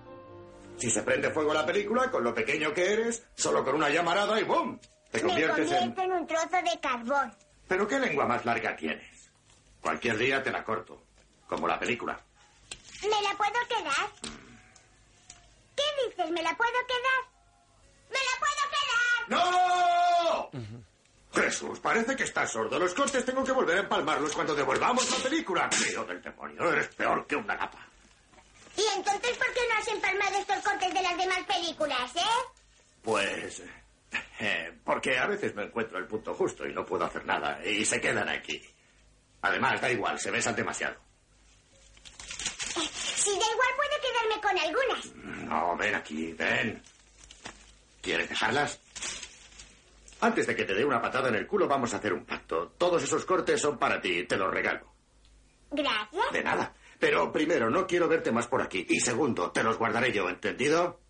Si se prende fuego la película, con lo pequeño que eres, solo con una llamarada y ¡boom! Te Me conviertes en... en un trozo de carbón. ¿Pero qué lengua más larga tienes? Cualquier día te la corto, como la película. ¿Me la puedo quedar? ¿Qué dices? ¿Me la puedo quedar? ¡Me la puedo quedar! ¡No! Jesús, parece que estás sordo. Los cortes tengo que volver a empalmarlos cuando devolvamos la película. Crío del demonio, eres peor que una gapa. ¿Y entonces por qué no has empalmado estos cortes de las demás películas, eh? Pues... eh, porque a veces me encuentro el punto justo y no puedo hacer nada y se quedan aquí. Además, da igual, se besan demasiado. Si da igual, puedo quedarme con algunas. No, ven aquí, ven. ¿Quieres dejarlas? Antes de que te dé una patada en el culo, vamos a hacer un pacto. Todos esos cortes son para ti, te los regalo. Gracias. De nada. Pero primero, no quiero verte más por aquí. Y segundo, te los guardaré yo, ¿entendido?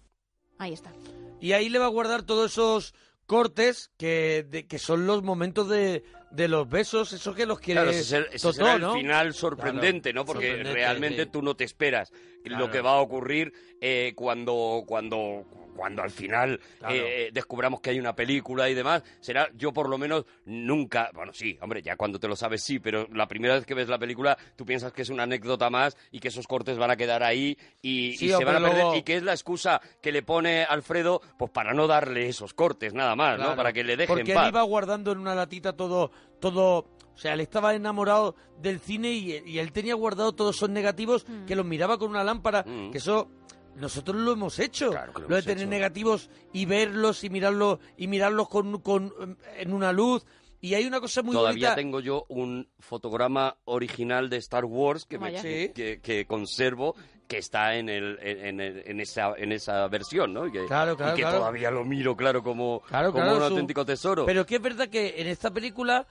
Ahí está. Y ahí le va a guardar todos esos cortes que, de- que son los momentos de, de los besos, esos que los quiere Claro, ese es el, ese Totó, será el ¿no? final sorprendente, Claro, ¿no? Porque sorprendente, realmente sí. tú no te esperas Claro. lo que va a ocurrir eh, cuando, cuando, cuando al final Claro. eh, descubramos que hay una película y demás. Será, yo por lo menos nunca, bueno, sí, hombre, ya cuando te lo sabes sí, pero la primera vez que ves la película tú piensas que es una anécdota más y que esos cortes van a quedar ahí y, Sí, y se van a perder luego- y que es la excusa que le pone Alfredo pues para no darle esos cortes nada más, ¿no? Para que le dejen Porque paz. él iba guardando en una latita todo, todo O sea, él estaba enamorado del cine y, y él tenía guardado todos esos negativos Mm. que los miraba con una lámpara, Mm. que eso nosotros lo hemos hecho. Claro que lo lo de tener hecho. negativos y verlos y mirarlos y mirarlos con, con en una luz. Y hay una cosa muy Todavía bonita. tengo yo un fotograma original de Star Wars que, me- que, que conservo que está en el, en, el- en esa en esa versión, ¿no? Y que, Claro, claro, y que claro. todavía lo miro, claro, como, Claro, como claro, un su- auténtico tesoro. Pero que es verdad que en esta película,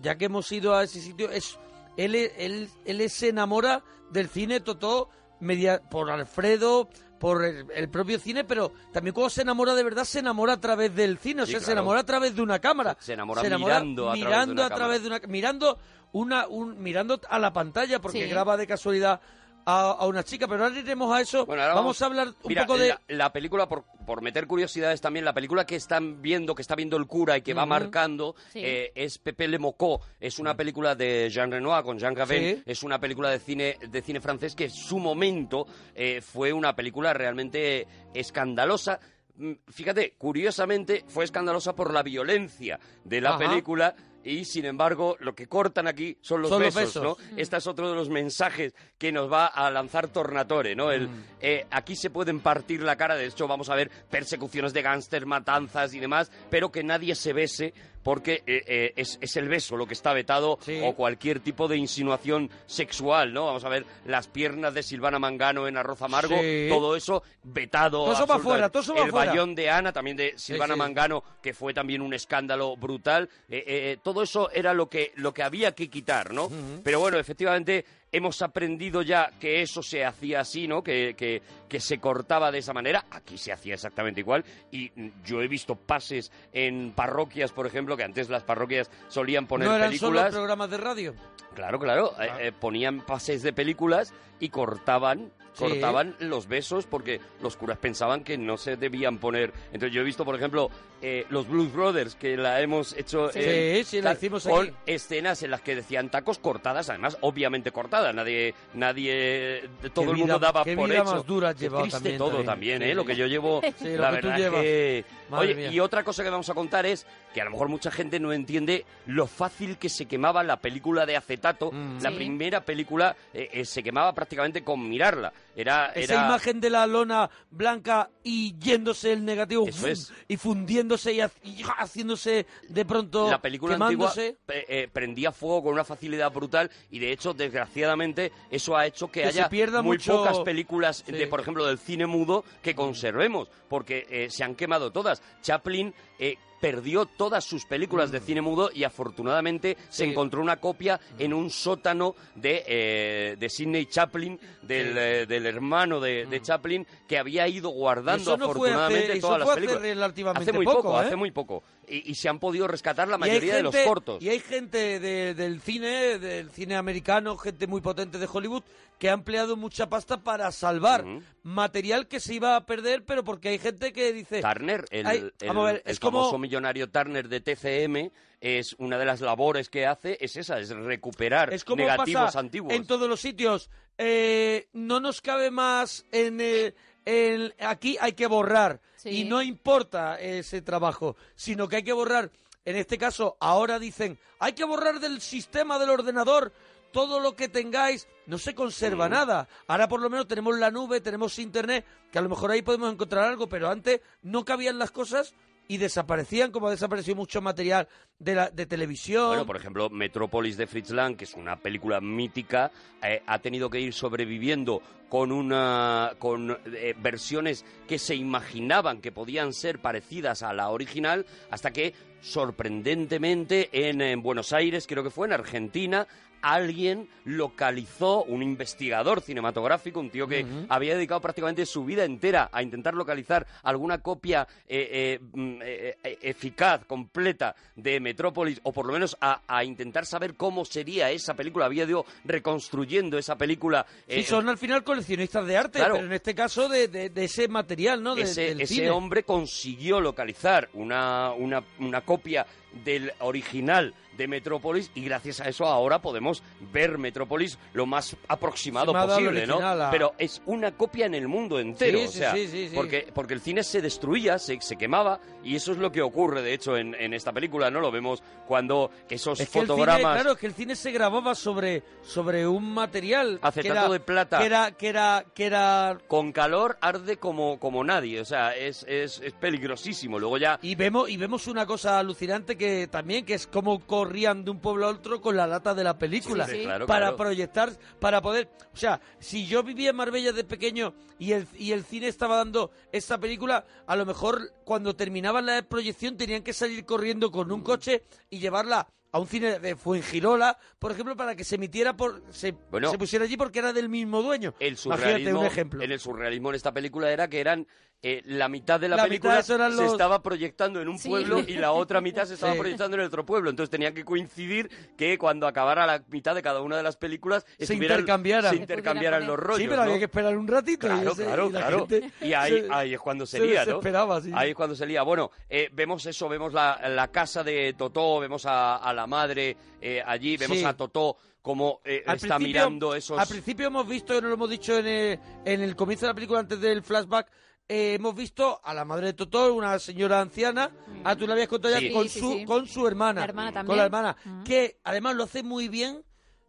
ya que hemos ido a ese sitio, es él, él, él se enamora del cine Totó media, por Alfredo, por el, el propio cine, pero también cuando se enamora de verdad, se enamora a través del cine, o Sí, sea, se enamora a través de una cámara. Se enamora mirando a través de mirando una a través de una mirando una un, mirando a la pantalla porque Sí. graba de casualidad a, a una chica, pero ahora iremos a eso. Bueno, ahora vamos, a hablar un Mira, poco de la, la película, por, por meter curiosidades también, la película que están viendo, que está viendo el cura y que va marcando, Sí. eh, es Pepe Le Mocó. Es una película de Jean Renoir con Jean Gabin. Sí. Es una película de cine, de cine francés que en su momento eh, fue una película realmente escandalosa. Mm, Fíjate, curiosamente fue escandalosa por la violencia de la Ajá. película y sin embargo lo que cortan aquí son los Son los besos, besos. ¿no? Este es otro de los mensajes que nos va a lanzar Tornatore, ¿no? El, Mm. eh, aquí se pueden partir la cara, de hecho vamos a ver persecuciones de gángster, matanzas y demás, pero que nadie se bese porque eh, eh, es, es el beso lo que está vetado Sí. o cualquier tipo de insinuación sexual, ¿no? Vamos a ver las piernas de Silvana Mangano en Arroz Amargo, Sí. todo eso vetado. Todo eso absolutamente. fuera, todo eso pa' El fuera. bayón de Ana, también de Silvana sí. Mangano, que fue también un escándalo brutal. Eh, todo eso era lo que, lo que había que quitar, ¿no? Pero bueno, efectivamente hemos aprendido ya que eso se hacía así, ¿no? Que, que, que se cortaba de esa manera. Aquí se hacía exactamente igual. Y yo he visto pases en parroquias, por ejemplo, que antes las parroquias solían poner no eran películas. solo programas de radio. Claro, claro. eh, eh, ponían pases de películas y cortaban, Sí. cortaban los besos porque los curas pensaban que no se debían poner. Entonces yo he visto, por ejemplo, eh, los Blues Brothers, que la hemos hecho... Sí, la hicimos Con aquí. escenas en las que decían tacos cortadas, además, obviamente cortadas. Nadie, nadie, todo Qué el mundo vida- daba qué por vida hecho. más dura Qué llevado triste también, todo también. también, Sí, ¿eh? Lo que yo llevo, Sí, la verdad que... Oye, mía. y otra cosa que vamos a contar es que a lo mejor mucha gente no entiende lo fácil que se quemaba la película de acetato. Mm. La Sí. primera película eh, eh, se quemaba prácticamente con mirarla. Era, Esa era- imagen de la lona blanca y yéndose el negativo Eso ¡fum! es. y fundiéndose y, ha- y haciéndose de pronto la película antigua quemándose. eh, eh, prendía fuego con una facilidad brutal y de hecho desgraciadamente eso ha hecho que, Que haya pierda muy mucho- pocas películas Sí. de por ejemplo del cine mudo que conservemos porque eh, se han quemado todas Chaplin eh, perdió todas sus películas de cine mudo y afortunadamente se Mm. Encontró una copia en un sótano de, eh, de Sidney Chaplin del, Sí. Mm. eh, del hermano de, de Chaplin que había ido guardando no hace- afortunadamente todas las fue hace películas relativamente hace muy poco, poco ¿eh? hace muy poco y, y se han podido rescatar la mayoría de los cortos. Y hay gente de- del cine, del cine americano, gente muy potente de Hollywood, que ha empleado mucha pasta para salvar material que se iba a perder, pero porque hay gente que dice... Turner, el, el- vamos a ver, el es como- famoso millonario Turner de TCM, es una de las labores que hace, es esa, es recuperar Es como negativos pasa antiguos. en todos los sitios. Eh, no nos cabe más en, eh, en- aquí hay que borrar Sí. y no importa ese trabajo, sino que hay que borrar. En este caso, ahora dicen hay que borrar del sistema del ordenador todo lo que tengáis. No se conserva nada. Ahora por lo menos tenemos la nube, tenemos internet, que a lo mejor ahí podemos encontrar algo, pero antes no cabían las cosas y desaparecían como ha desaparecido mucho material de, la, de televisión. Bueno, por ejemplo, Metrópolis de Fritz Lang, que es una película mítica, eh, ha tenido que ir sobreviviendo con una con eh, versiones que se imaginaban que podían ser parecidas a la original, hasta que sorprendentemente en, en Buenos Aires, creo que fue en Argentina, alguien localizó, un investigador cinematográfico, un tío que había dedicado prácticamente su vida entera a intentar localizar alguna copia eh, eh, mm, eh, eficaz, completa de Metrópolis, o por lo menos a, a intentar saber cómo sería esa película. Había ido reconstruyendo esa película. Sí, son al final coleccionistas de arte, claro. pero en este caso de, de- de ese material, ¿no? De- ese, del ese cine. hombre consiguió localizar una, una, una copia del original de Metrópolis y gracias a eso ahora podemos ver Metrópolis lo más aproximado posible, ¿no? a- Pero es una copia en el mundo entero, Sí, o sea, sí, sí, sí. porque porque el cine se destruía, se, se quemaba y eso es lo que ocurre de hecho en, en esta película, ¿no? Lo vemos cuando esos Es que el cine, fotogramas claro, es que el cine se grababa sobre, sobre un material que Acetato era, de plata. que era que era que era con calor arde como como nadie, o sea, es, es, es peligrosísimo. Luego ya y vemos y vemos una cosa alucinante que también que es cómo corrían de un pueblo a otro con la lata de la película Sí, sí. Claro, para claro. proyectar para poder o sea si yo vivía en Marbella de pequeño y el y el cine estaba dando esta película a lo mejor cuando terminaba la proyección tenían que salir corriendo con un coche y llevarla a un cine de Fuengirola, por ejemplo, para que se emitiera por se, Bueno. se pusiera allí porque era del mismo dueño. el Imagínate surrealismo un ejemplo. en el surrealismo en esta película era que eran eh, la mitad de la, La película se los- estaba proyectando en un Sí. pueblo y la otra mitad se estaba Sí. proyectando en el otro pueblo. Entonces tenía que coincidir que cuando acabara la mitad de cada una de las películas Se intercambiaran. se intercambiaran los rollos. sí, pero ¿no? había que esperar un ratito. y Claro, ese- claro, y la claro. Y ahí, se- ahí es cuando se, se lía, ¿no? sí. Ahí es cuando se lía. Bueno, eh, vemos eso, vemos la, la casa de Totó, vemos a, a la madre eh, allí, vemos Sí. a Totó como eh, Al está principio- mirando esos... Al principio hemos visto, no lo hemos dicho en el, en el comienzo de la película, antes del flashback, eh, hemos visto a la madre de Totó, una señora anciana, ah, tú la habías contado ya, Sí. con, Sí, su, sí. con su hermana. La hermana Con también. la hermana, Mm. que además lo hace muy bien.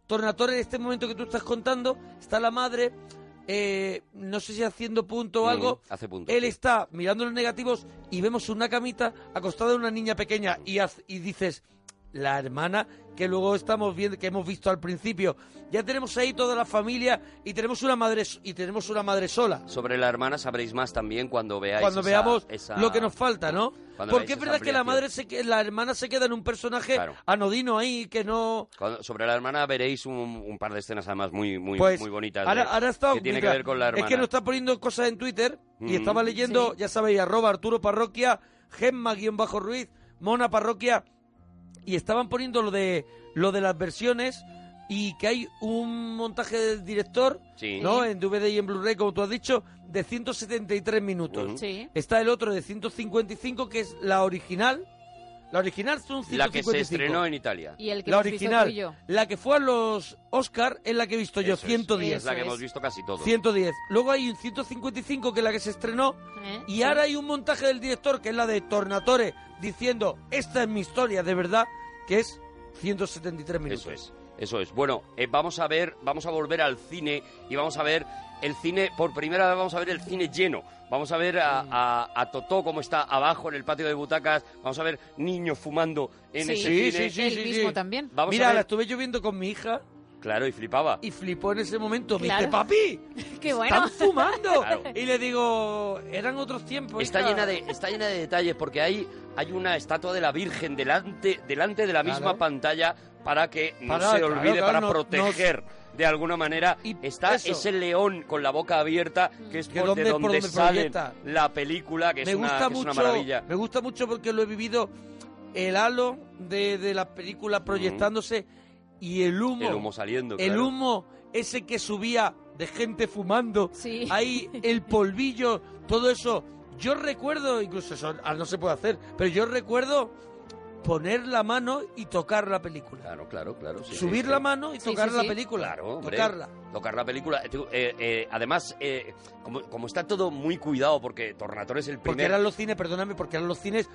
Tornatore, en este momento que tú estás contando, está la madre, eh, no sé si haciendo punto o Mm, algo. hace punto, Él sí. está mirando los negativos y vemos una camita acostada de una niña pequeña y, haz- y dices, la hermana que luego estamos viendo, que hemos visto al principio. Ya tenemos ahí toda la familia y tenemos una madre y tenemos una madre sola. Sobre la hermana sabréis más también cuando veáis Cuando esa- veamos esa- lo que nos falta, ¿no? Cuando Porque es verdad que la madre se que- la hermana se queda en un personaje Claro. anodino ahí que no Cuando- sobre la hermana veréis un, un par de escenas además muy muy, pues muy bonitas ahora, de- ahora está que tiene mira, que ver con la hermana. Es que nos está poniendo cosas en Twitter y Mm. estaba leyendo, Sí. ya sabéis, arroba Arturo Parroquia, Gemma-Ruiz, Mona Parroquia, y estaban poniendo lo de lo de las versiones y que hay un montaje del director, Sí. ¿no? En DVD y en Blu-ray, como tú has dicho, de 173 minutos. Ujú. Sí. Está el otro de 155, que es la original. La original son 155. La que se estrenó en Italia. Y el que La visto original. tú y yo. La que fue a los Oscar es la que he visto yo, Eso es. 110. Es la que hemos visto casi todo. 110. Luego hay un 155 que es la que se estrenó. ¿Eh? Y Sí. ahora hay un montaje del director que es la de Tornatore diciendo esta es mi historia de verdad, que es 173 minutos. Eso es, eso es. Bueno, eh, vamos a ver, vamos a volver al cine y vamos a ver el cine, por primera vez vamos a ver el cine lleno. Vamos a ver a, a, a Totó como está abajo en el patio de butacas. Vamos a ver niños fumando en Sí. ese Sí, cine. sí, sí, sí, mismo sí. también. Vamos Mira, a la estuve yo viendo con mi hija Claro, y flipaba. y flipó en ese momento. Me Claro. dice, papi, Qué bueno. están fumando. Claro. Y le digo, eran otros tiempos. Está hija". llena de, está llena de detalles porque hay, hay una estatua de la Virgen delante, delante de la misma Claro. pantalla para que no Para- se olvide, claro, para no- proteger de alguna manera. Y Está eso. ese león con la boca abierta que es Que por, de por donde sale proyecta. la película, que, es me una, gusta que es una mucho, maravilla. me gusta mucho porque lo he vivido el halo de, de la película proyectándose y el humo, El humo saliendo, el claro. humo ese que subía de gente fumando, Sí. ahí el polvillo, todo eso. Yo recuerdo, incluso eso ah, no se puede hacer, pero yo recuerdo poner la mano y tocar la película. Claro, claro, claro. sí, Subir sí, sí. la mano y Sí, tocar sí, la película. Claro, hombre. tocarla. Tocar la película. Eh, eh, eh, además, eh, como, como está todo muy cuidado, porque Tornatore es el Porque primer... eran los cines, perdóname, porque eran los cines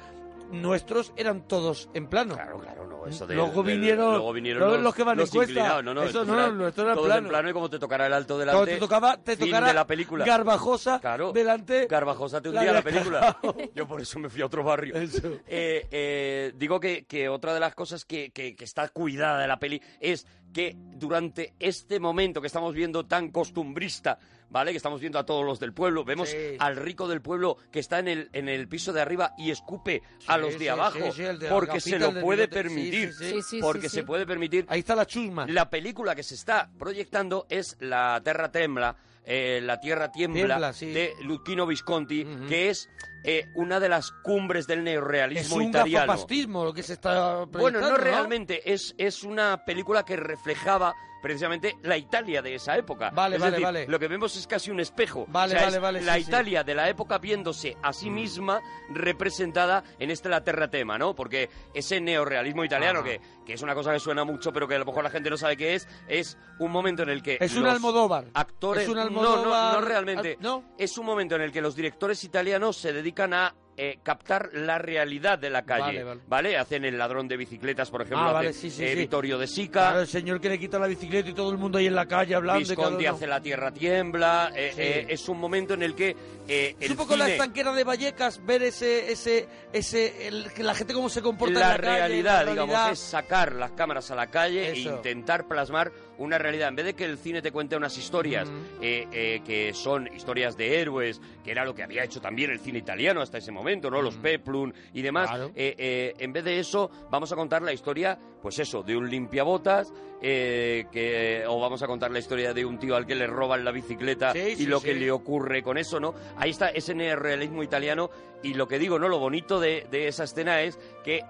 nuestros, eran todos en plano. Claro, claro, no, eso de, Luego del- vinieron- luego vinieron los, los que van en los cuesta. inclinados, no, no, Eso no, esto era todos plano. en plano y como te tocará el alto delante, Cuando te tocaba, te tocara de la película. Garbajosa Claro. delante. Garbajosa te la hundía la había película. Yo por eso me fui a otro barrio. Eh, eh, digo que, que otra de las cosas que, que- que está cuidada de la peli es que durante este momento que estamos viendo tan costumbrista, ¿vale? Que estamos viendo a todos los del pueblo, vemos Sí. al rico del pueblo que está en el, en el piso de arriba y escupe a los de sí, abajo sí, sí, el de la porque se lo puede permitir. sí, sí. Sí, sí, porque sí, se puede permitir Ahí está la chusma. la película que se está proyectando es La Terra Tembla, eh, La Tierra Tiembla, Tiembla, sí. de Luchino Visconti, que es eh, una de las cumbres del Es neorrealismo un italiano. lo que se está Bueno, proyectando, no realmente, es, es una película que reflejaba precisamente la Italia de esa época. Vale, Es vale, decir, vale. Lo que vemos es casi un espejo. Vale, O sea, vale, vale, La sí, sí. Italia de la época viéndose a sí misma representada en este La Terra Tema, ¿no? Porque ese neorrealismo italiano, que, que es una cosa que suena mucho, pero que a lo mejor la gente no sabe qué es, es un momento en el que Es un los Almodóvar. actores... Es un No, Almodóvar- no, no realmente. Ah, ¿no? Es un momento en el que los directores italianos se dedican a eh, captar la realidad de la calle, Vale, vale. Hacen El ladrón de bicicletas, por ejemplo, Ah, vale, sí, sí, eh, sí. Vittorio de Sica, Claro, el señor que le quita la bicicleta y todo el mundo ahí en la calle hablando. Visconti hace La tierra tiembla, eh, Sí. es un momento en el que Es el un poco la estanquera de Vallecas, ver ese, ese, ese, el- que la gente cómo se comporta la, en la calle, realidad, la digamos, realidad. es sacar las cámaras a la calle e intentar plasmar una realidad. En vez de que el cine te cuente unas historias eh, eh, que son historias de héroes, que era lo que había hecho también el cine italiano hasta ese momento, ¿no? Los Peplum y demás. Claro. eh, en vez de eso, vamos a contar la historia, pues eso, de un limpiabotas, que, o vamos a contar la historia de un tío al que le roban la bicicleta Sí, y sí, lo que le ocurre con eso, ¿no? Ahí está ese neorrealismo italiano y lo que digo, ¿no? Lo bonito de, de esa escena es que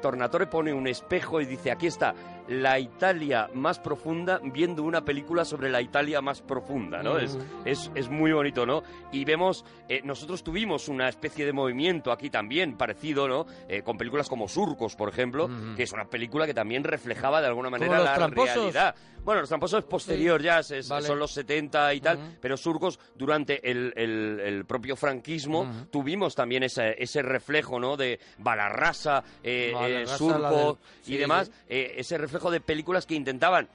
Tornatore pone un espejo y dice, aquí está la Italia más profunda viendo una película sobre la Italia más profunda, ¿no? Es, es, es muy bonito, ¿no? Y vemos, eh, nosotros tuvimos una especie de movimiento aquí también parecido, ¿no? Eh, con películas como Surcos, por ejemplo, que es una película que también reflejaba de alguna manera la Tramposos. realidad. Bueno, Los Tramposos es posterior ya, es- es- Vale. son los 70 y tal, pero Surcos, durante el, el- el propio franquismo, tuvimos también ese, ese reflejo, ¿no? De Balarrasa, eh, Balarrasa, eh, y demás, sí. eh, ese reflejo de películas que intentaban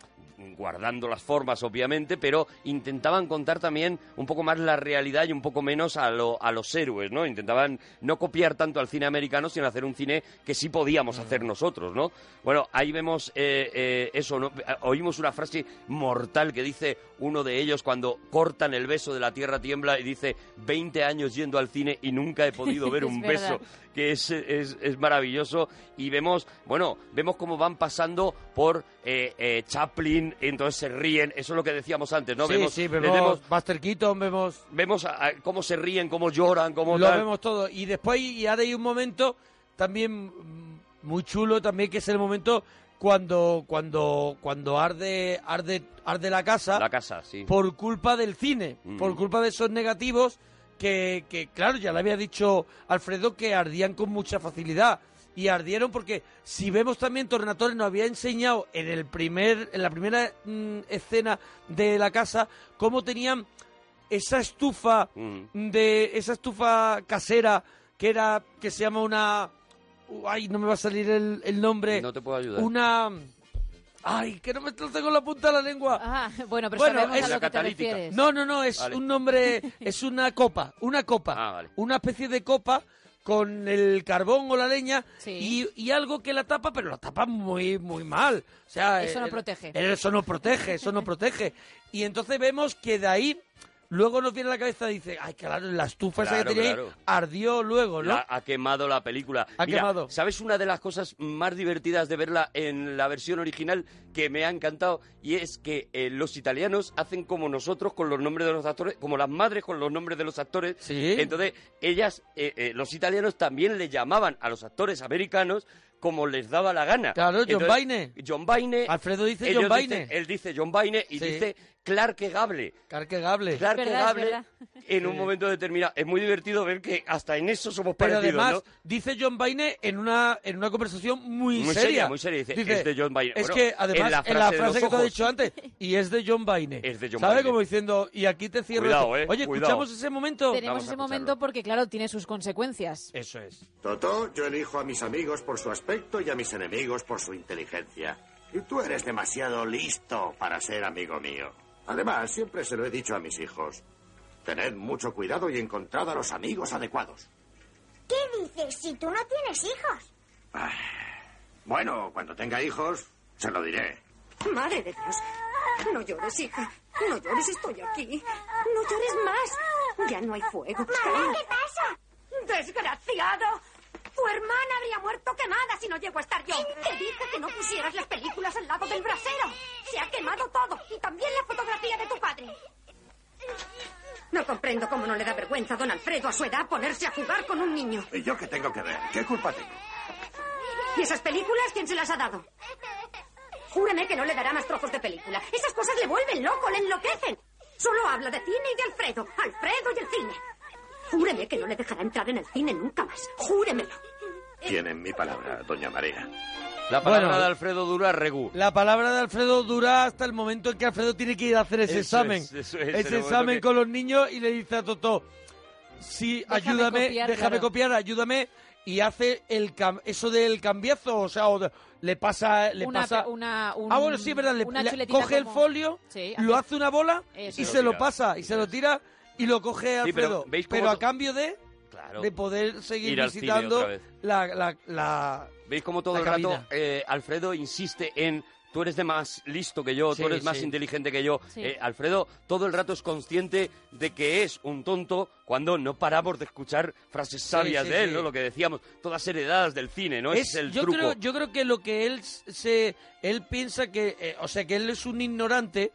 guardando las formas obviamente, pero intentaban contar también un poco más la realidad y un poco menos a, lo- a los héroes, ¿no? Intentaban no copiar tanto al cine americano, sino hacer un cine que sí podíamos hacer nosotros, ¿no? Bueno, ahí vemos eh, eh, eso, ¿no? Oímos una frase mortal que dice uno de ellos cuando cortan el beso de la tierra tiembla y dice 20 años yendo al cine y nunca he podido ver un verdad. beso que es, es, es maravilloso y vemos, bueno, vemos cómo van pasando por eh, eh, Chaplin, entonces se ríen, eso es lo que decíamos antes, ¿no? sí, vemos, sí, vemos, vemos, Buster Keaton, vemos... vemos a- a cómo se ríen, cómo lloran, cómo Lo tal. vemos todo. Y después, y ahora hay un momento también mm, muy chulo también, que es el momento cuando cuando cuando arde arde arde la casa La casa, sí. por culpa del cine, Mm. por culpa de esos negativos que, que, claro, ya le había dicho Alfredo que ardían con mucha facilidad. Y ardieron porque si vemos también Tornatore nos había enseñado en el primer en la primera mm, escena de la casa cómo tenían esa estufa Mm. de esa estufa casera que era que se llama una ay no me va a salir el, el nombre No te puedo ayudar. una ay que no me lo tengo en la punta de la lengua Ah, bueno, pero Bueno, sabemos es a la lo que te catalítica. refieres. no, no, no, es Vale. un nombre, es una copa, una copa, Ah, vale. una especie de copa con el carbón o la leña Sí. y, y algo que la tapa, pero la tapa muy, muy mal. O sea, Eso no eh, protege. Eso no protege, eso no protege. Y entonces vemos que de ahí, luego nos viene a la cabeza y dice, ay, claro, la estufa esa que Claro, tenía ahí ardió luego, ¿no? La- ha quemado la película. Ha Mira, quemado. ¿Sabes una de las cosas más divertidas de verla en la versión original que me ha encantado? Y es que eh, los italianos hacen como nosotros con los nombres de los actores, como las madres con los nombres de los actores. Sí. Entonces, ellas, eh, eh, los italianos también le llamaban a los actores americanos como les daba la gana. Claro, John Entonces, Baine. John Baine. Alfredo dice John Baine. dicen- él dice John Baine y Sí. dice Clark Gable. Clark Es verdad, es Gable verdad. en un momento determinado. Es muy divertido ver que hasta en eso somos Pero parecidos, además, ¿no? dice John Baine en una, en una conversación muy, Muy seria, muy seria. Dice, "Es de John Baine". Es Bueno, que, además, en la en la frase frase que te he ojos. dicho antes, y es de John Baine. Es de John ¿Sabe? Baine. Como diciendo, y aquí te cierro Cuidado, eh, Oye, cuidado. ¿escuchamos ese momento? Tenemos ese momento porque, claro, tiene sus consecuencias. Eso es. Toto, yo elijo a mis amigos por su aspecto y a mis enemigos por su inteligencia. Y tú eres demasiado listo para ser amigo mío. Además, siempre se lo he dicho a mis hijos. Tened mucho cuidado y encontrad a los amigos adecuados. ¿Qué dices si tú no tienes hijos? Bueno, cuando tenga hijos, se lo diré. Madre de Dios. No llores, hija. No llores, estoy aquí. No llores más. Ya no hay fuego. Mamá, ¿qué pasa? ¡Desgraciado! Tu hermana habría muerto quemada si no llego a estar yo. Te dije que no pusieras las películas al lado del brasero. Se ha quemado todo. Y también la fotografía de tu padre. No comprendo cómo no le da vergüenza a don Alfredo a su edad ponerse a jugar con un niño. ¿Y yo qué tengo que ver? ¿Qué culpa tengo? ¿Y esas películas quién se las ha dado? Júreme que no le dará más trozos de película. Esas cosas le vuelven loco, le enloquecen. Solo habla de cine y de Alfredo. Alfredo y el cine. Júreme que no le dejará entrar en el cine nunca más. Júremelo. Tienen mi palabra, doña María. La palabra Bueno, de Alfredo dura regu. La palabra de Alfredo dura hasta el momento en que Alfredo tiene que ir a hacer ese Eso examen. es, eso ese examen que- con los niños y le dice a Toto, sí, Déjame ayúdame, copiar, déjame claro. copiar, ayúdame. Y hace el cam- eso del cambiazo, o sea, o de- le pasa... Le Una- pasa una- un- ah, bueno, sí, es verdad, le, coge el folio, Sí, lo hace- una bola Eso. y Se se lo pasa, y se lo tira y lo coge Sí, pero Alfredo. ¿veis cómo pero a cambio de, Claro. de poder seguir Ir visitando la, la, la- ¿Veis cómo todo el rato cabina. eh, Alfredo insiste en tú eres de más listo que yo, Sí, tú eres más sí. inteligente que yo? Sí. Eh, Alfredo todo el rato es consciente de que es un tonto cuando no paramos de escuchar frases sabias sí, de él, sí. ¿no? Lo que decíamos, todas heredadas del cine, ¿no? Ese es, el yo truco. creo yo creo que lo que él se él piensa que eh, o sea que él es un ignorante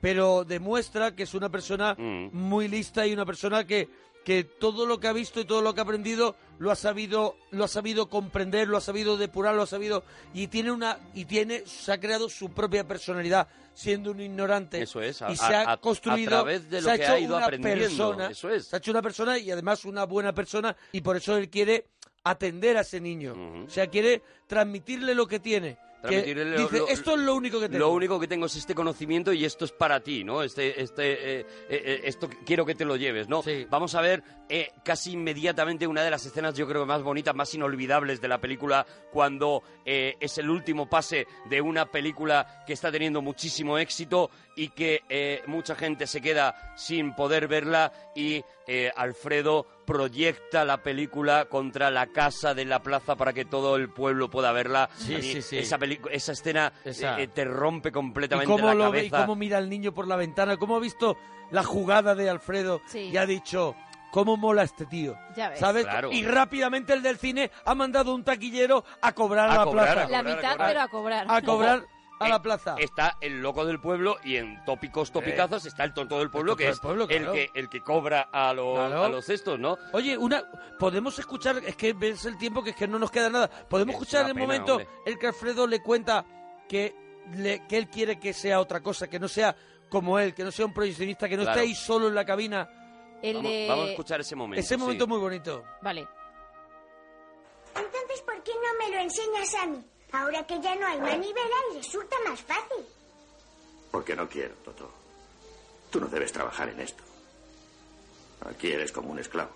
pero demuestra que es una persona Mm. muy lista y una persona que que todo lo que ha visto y todo lo que ha aprendido lo ha sabido lo ha sabido comprender lo ha sabido depurar lo ha sabido y tiene una y tiene se ha creado su propia personalidad siendo un ignorante Eso es, a- y se ha a- a construido través de lo se ha hecho ha ido una aprendiendo, persona eso es. se ha hecho una persona y además una buena persona y por eso él quiere atender a ese niño. O sea, quiere transmitirle lo que tiene. Transmitirle dice, lo- esto es lo único que tengo. Lo único que tengo es este conocimiento y esto es para ti, ¿no? Este, este, eh, eh, eh, esto quiero que te lo lleves, ¿no? Sí. Vamos a ver eh, casi inmediatamente una de las escenas, yo creo, más bonitas, más inolvidables de la película, cuando es el último pase de una película que está teniendo muchísimo éxito y que mucha gente se queda sin poder verla y eh, Alfredo proyecta la película contra la casa de la plaza para que todo el pueblo pueda verla. Sí, A mí sí, sí. Esa, escena Esa. eh, te rompe y completamente cómo la lo ve y cabeza. cómo mira al niño por la ventana, cómo ha visto la jugada de Alfredo Sí. y ha dicho, cómo mola este tío. Ya ves. ¿Sabes? Claro. Y rápidamente el del cine ha mandado un taquillero a cobrar a, A la cobrar, plaza. a La mitad, cobrar. pero a cobrar. A cobrar a eh, la plaza. Está el loco del pueblo y en tópicos topicazos está el tonto del pueblo, tonto que del es pueblo, claro. el, que, el que cobra a los, Claro. a los cestos, ¿no? Oye, una podemos escuchar, es que ves el tiempo que es que no nos queda nada. Podemos Es escuchar el pena, momento hombre. el que Alfredo le cuenta que le- que él quiere que sea otra cosa, que no sea como él, que no sea un proyeccionista, que no Claro. esté ahí solo en la cabina. El Vamos, de... vamos a escuchar ese momento. Ese sí. momento muy bonito. Vale. Entonces, ¿por qué no me lo enseñas a mí? Ahora que ya no hay manivela resulta más fácil. Porque no quiero, Toto. Tú no debes trabajar en esto. Aquí eres como un esclavo.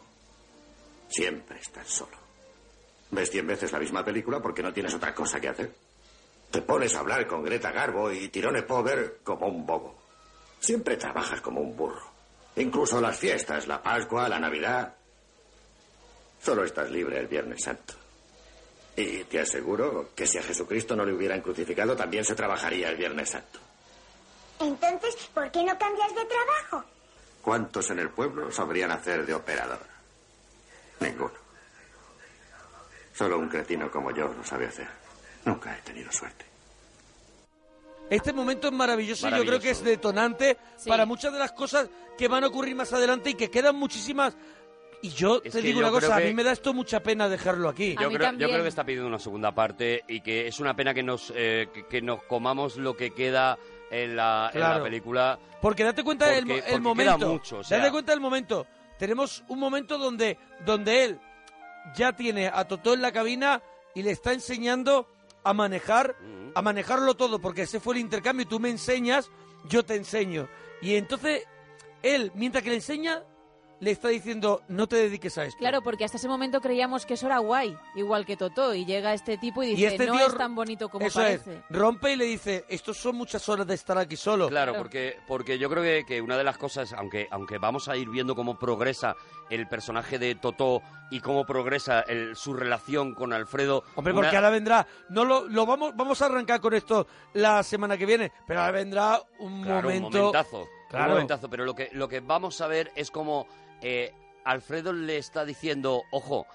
Siempre estás solo. Ves cien veces la misma película porque no tienes otra cosa que hacer. Te pones a hablar con Greta Garbo y Tirone Pover como un bobo. Siempre trabajas como un burro. Incluso las fiestas, la Pascua, la Navidad. Solo estás libre el Viernes Santo. Y te aseguro que si a Jesucristo no le hubieran crucificado, también se trabajaría el Viernes Santo. Entonces, ¿por qué no cambias de trabajo? ¿Cuántos en el pueblo sabrían hacer de operador? Ninguno. Solo un cretino como yo lo sabe hacer. Nunca he tenido suerte. Este momento es maravilloso, y yo creo que es detonante Sí. para muchas de las cosas que van a ocurrir más adelante y que quedan muchísimas. Y yo Es te digo yo una cosa, a mí me da esto mucha pena dejarlo aquí. A Yo mí creo, yo también. creo que está pidiendo una segunda parte y que es una pena que nos, eh, que, que nos comamos lo que queda en la, en la película. Porque date cuenta Porque- el, momento. mucho, o sea. Date cuenta del momento. Tenemos un momento donde, donde él ya tiene a Totó en la cabina y le está enseñando a manejar, Mm. a manejarlo todo, porque ese fue el intercambio. Tú me enseñas, yo te enseño. Y entonces él, mientras que le enseña, le está diciendo, no te dediques a esto. Claro, porque hasta ese momento creíamos que eso era guay, igual que Totó, y llega este tipo y dice, y este no es tan bonito como eso parece. es, rompe y le dice, estos son muchas horas de estar aquí solo. Claro, Claro. porque, porque yo creo que, que una de las cosas, aunque, aunque vamos a ir viendo cómo progresa el personaje de Totó y cómo progresa el- su relación con Alfredo. Hombre, una- porque ahora vendrá, no lo, lo vamos, vamos a arrancar con esto la semana que viene, pero ahora vendrá un Claro, momento. un momentazo. Claro. Un momentazo. Pero lo que, lo que vamos a ver es como eh, Alfredo le está diciendo, ojo,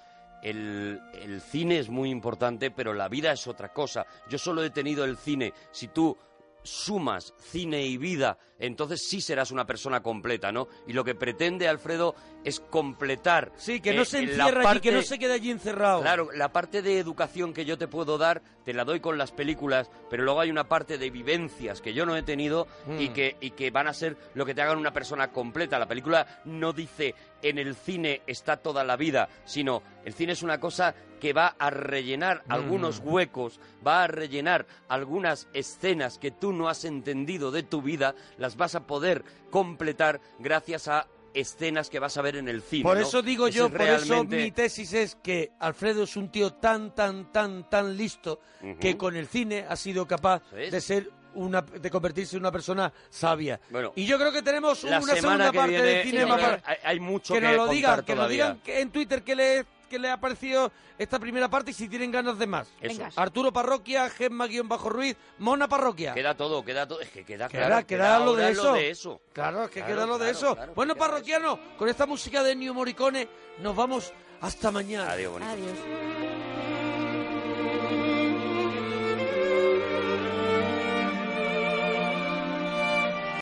el, el cine es muy importante, pero la vida es otra cosa. Yo solo he tenido el cine. Si tú sumas cine y vida, entonces sí serás una persona completa, ¿no? Y lo que pretende Alfredo es completar. Sí, que no eh, se encierra allí, parte- que no se quede allí encerrado. Claro, la parte de educación que yo te puedo dar, te la doy con las películas, pero luego hay una parte de vivencias que yo no he tenido y, Mm. que, y que van a ser lo que te hagan una persona completa. La película no dice en el cine está toda la vida, sino el cine es una cosa que va a rellenar Mm. algunos huecos, va a rellenar algunas escenas que tú no has entendido de tu vida, las vas a poder completar gracias a escenas que vas a ver en el cine. Por ¿no? eso digo yo, es por eso realmente- mi tesis es que Alfredo es un tío tan, tan, tan, tan listo Ujú. que con el cine ha sido capaz ¿Ves? de ser una, de convertirse en una persona sabia. Bueno, y yo creo que tenemos una segunda que parte viene, del cine sí, más señor, para- hay, hay mucho que que, nos lo digan, que nos digan que en Twitter qué le, qué le ha parecido esta primera parte y si tienen ganas de más. Eso. Arturo Parroquia, Gemma-Ruiz, Mona Parroquia. Queda todo, queda todo. Es que queda Queda, claro. queda lo de eso. eso. Claro, es que Claro, queda lo de claro, eso. claro, bueno, queda parroquiano, con esta música de New Morricone nos vamos hasta mañana. Adiós, bonito. Adiós.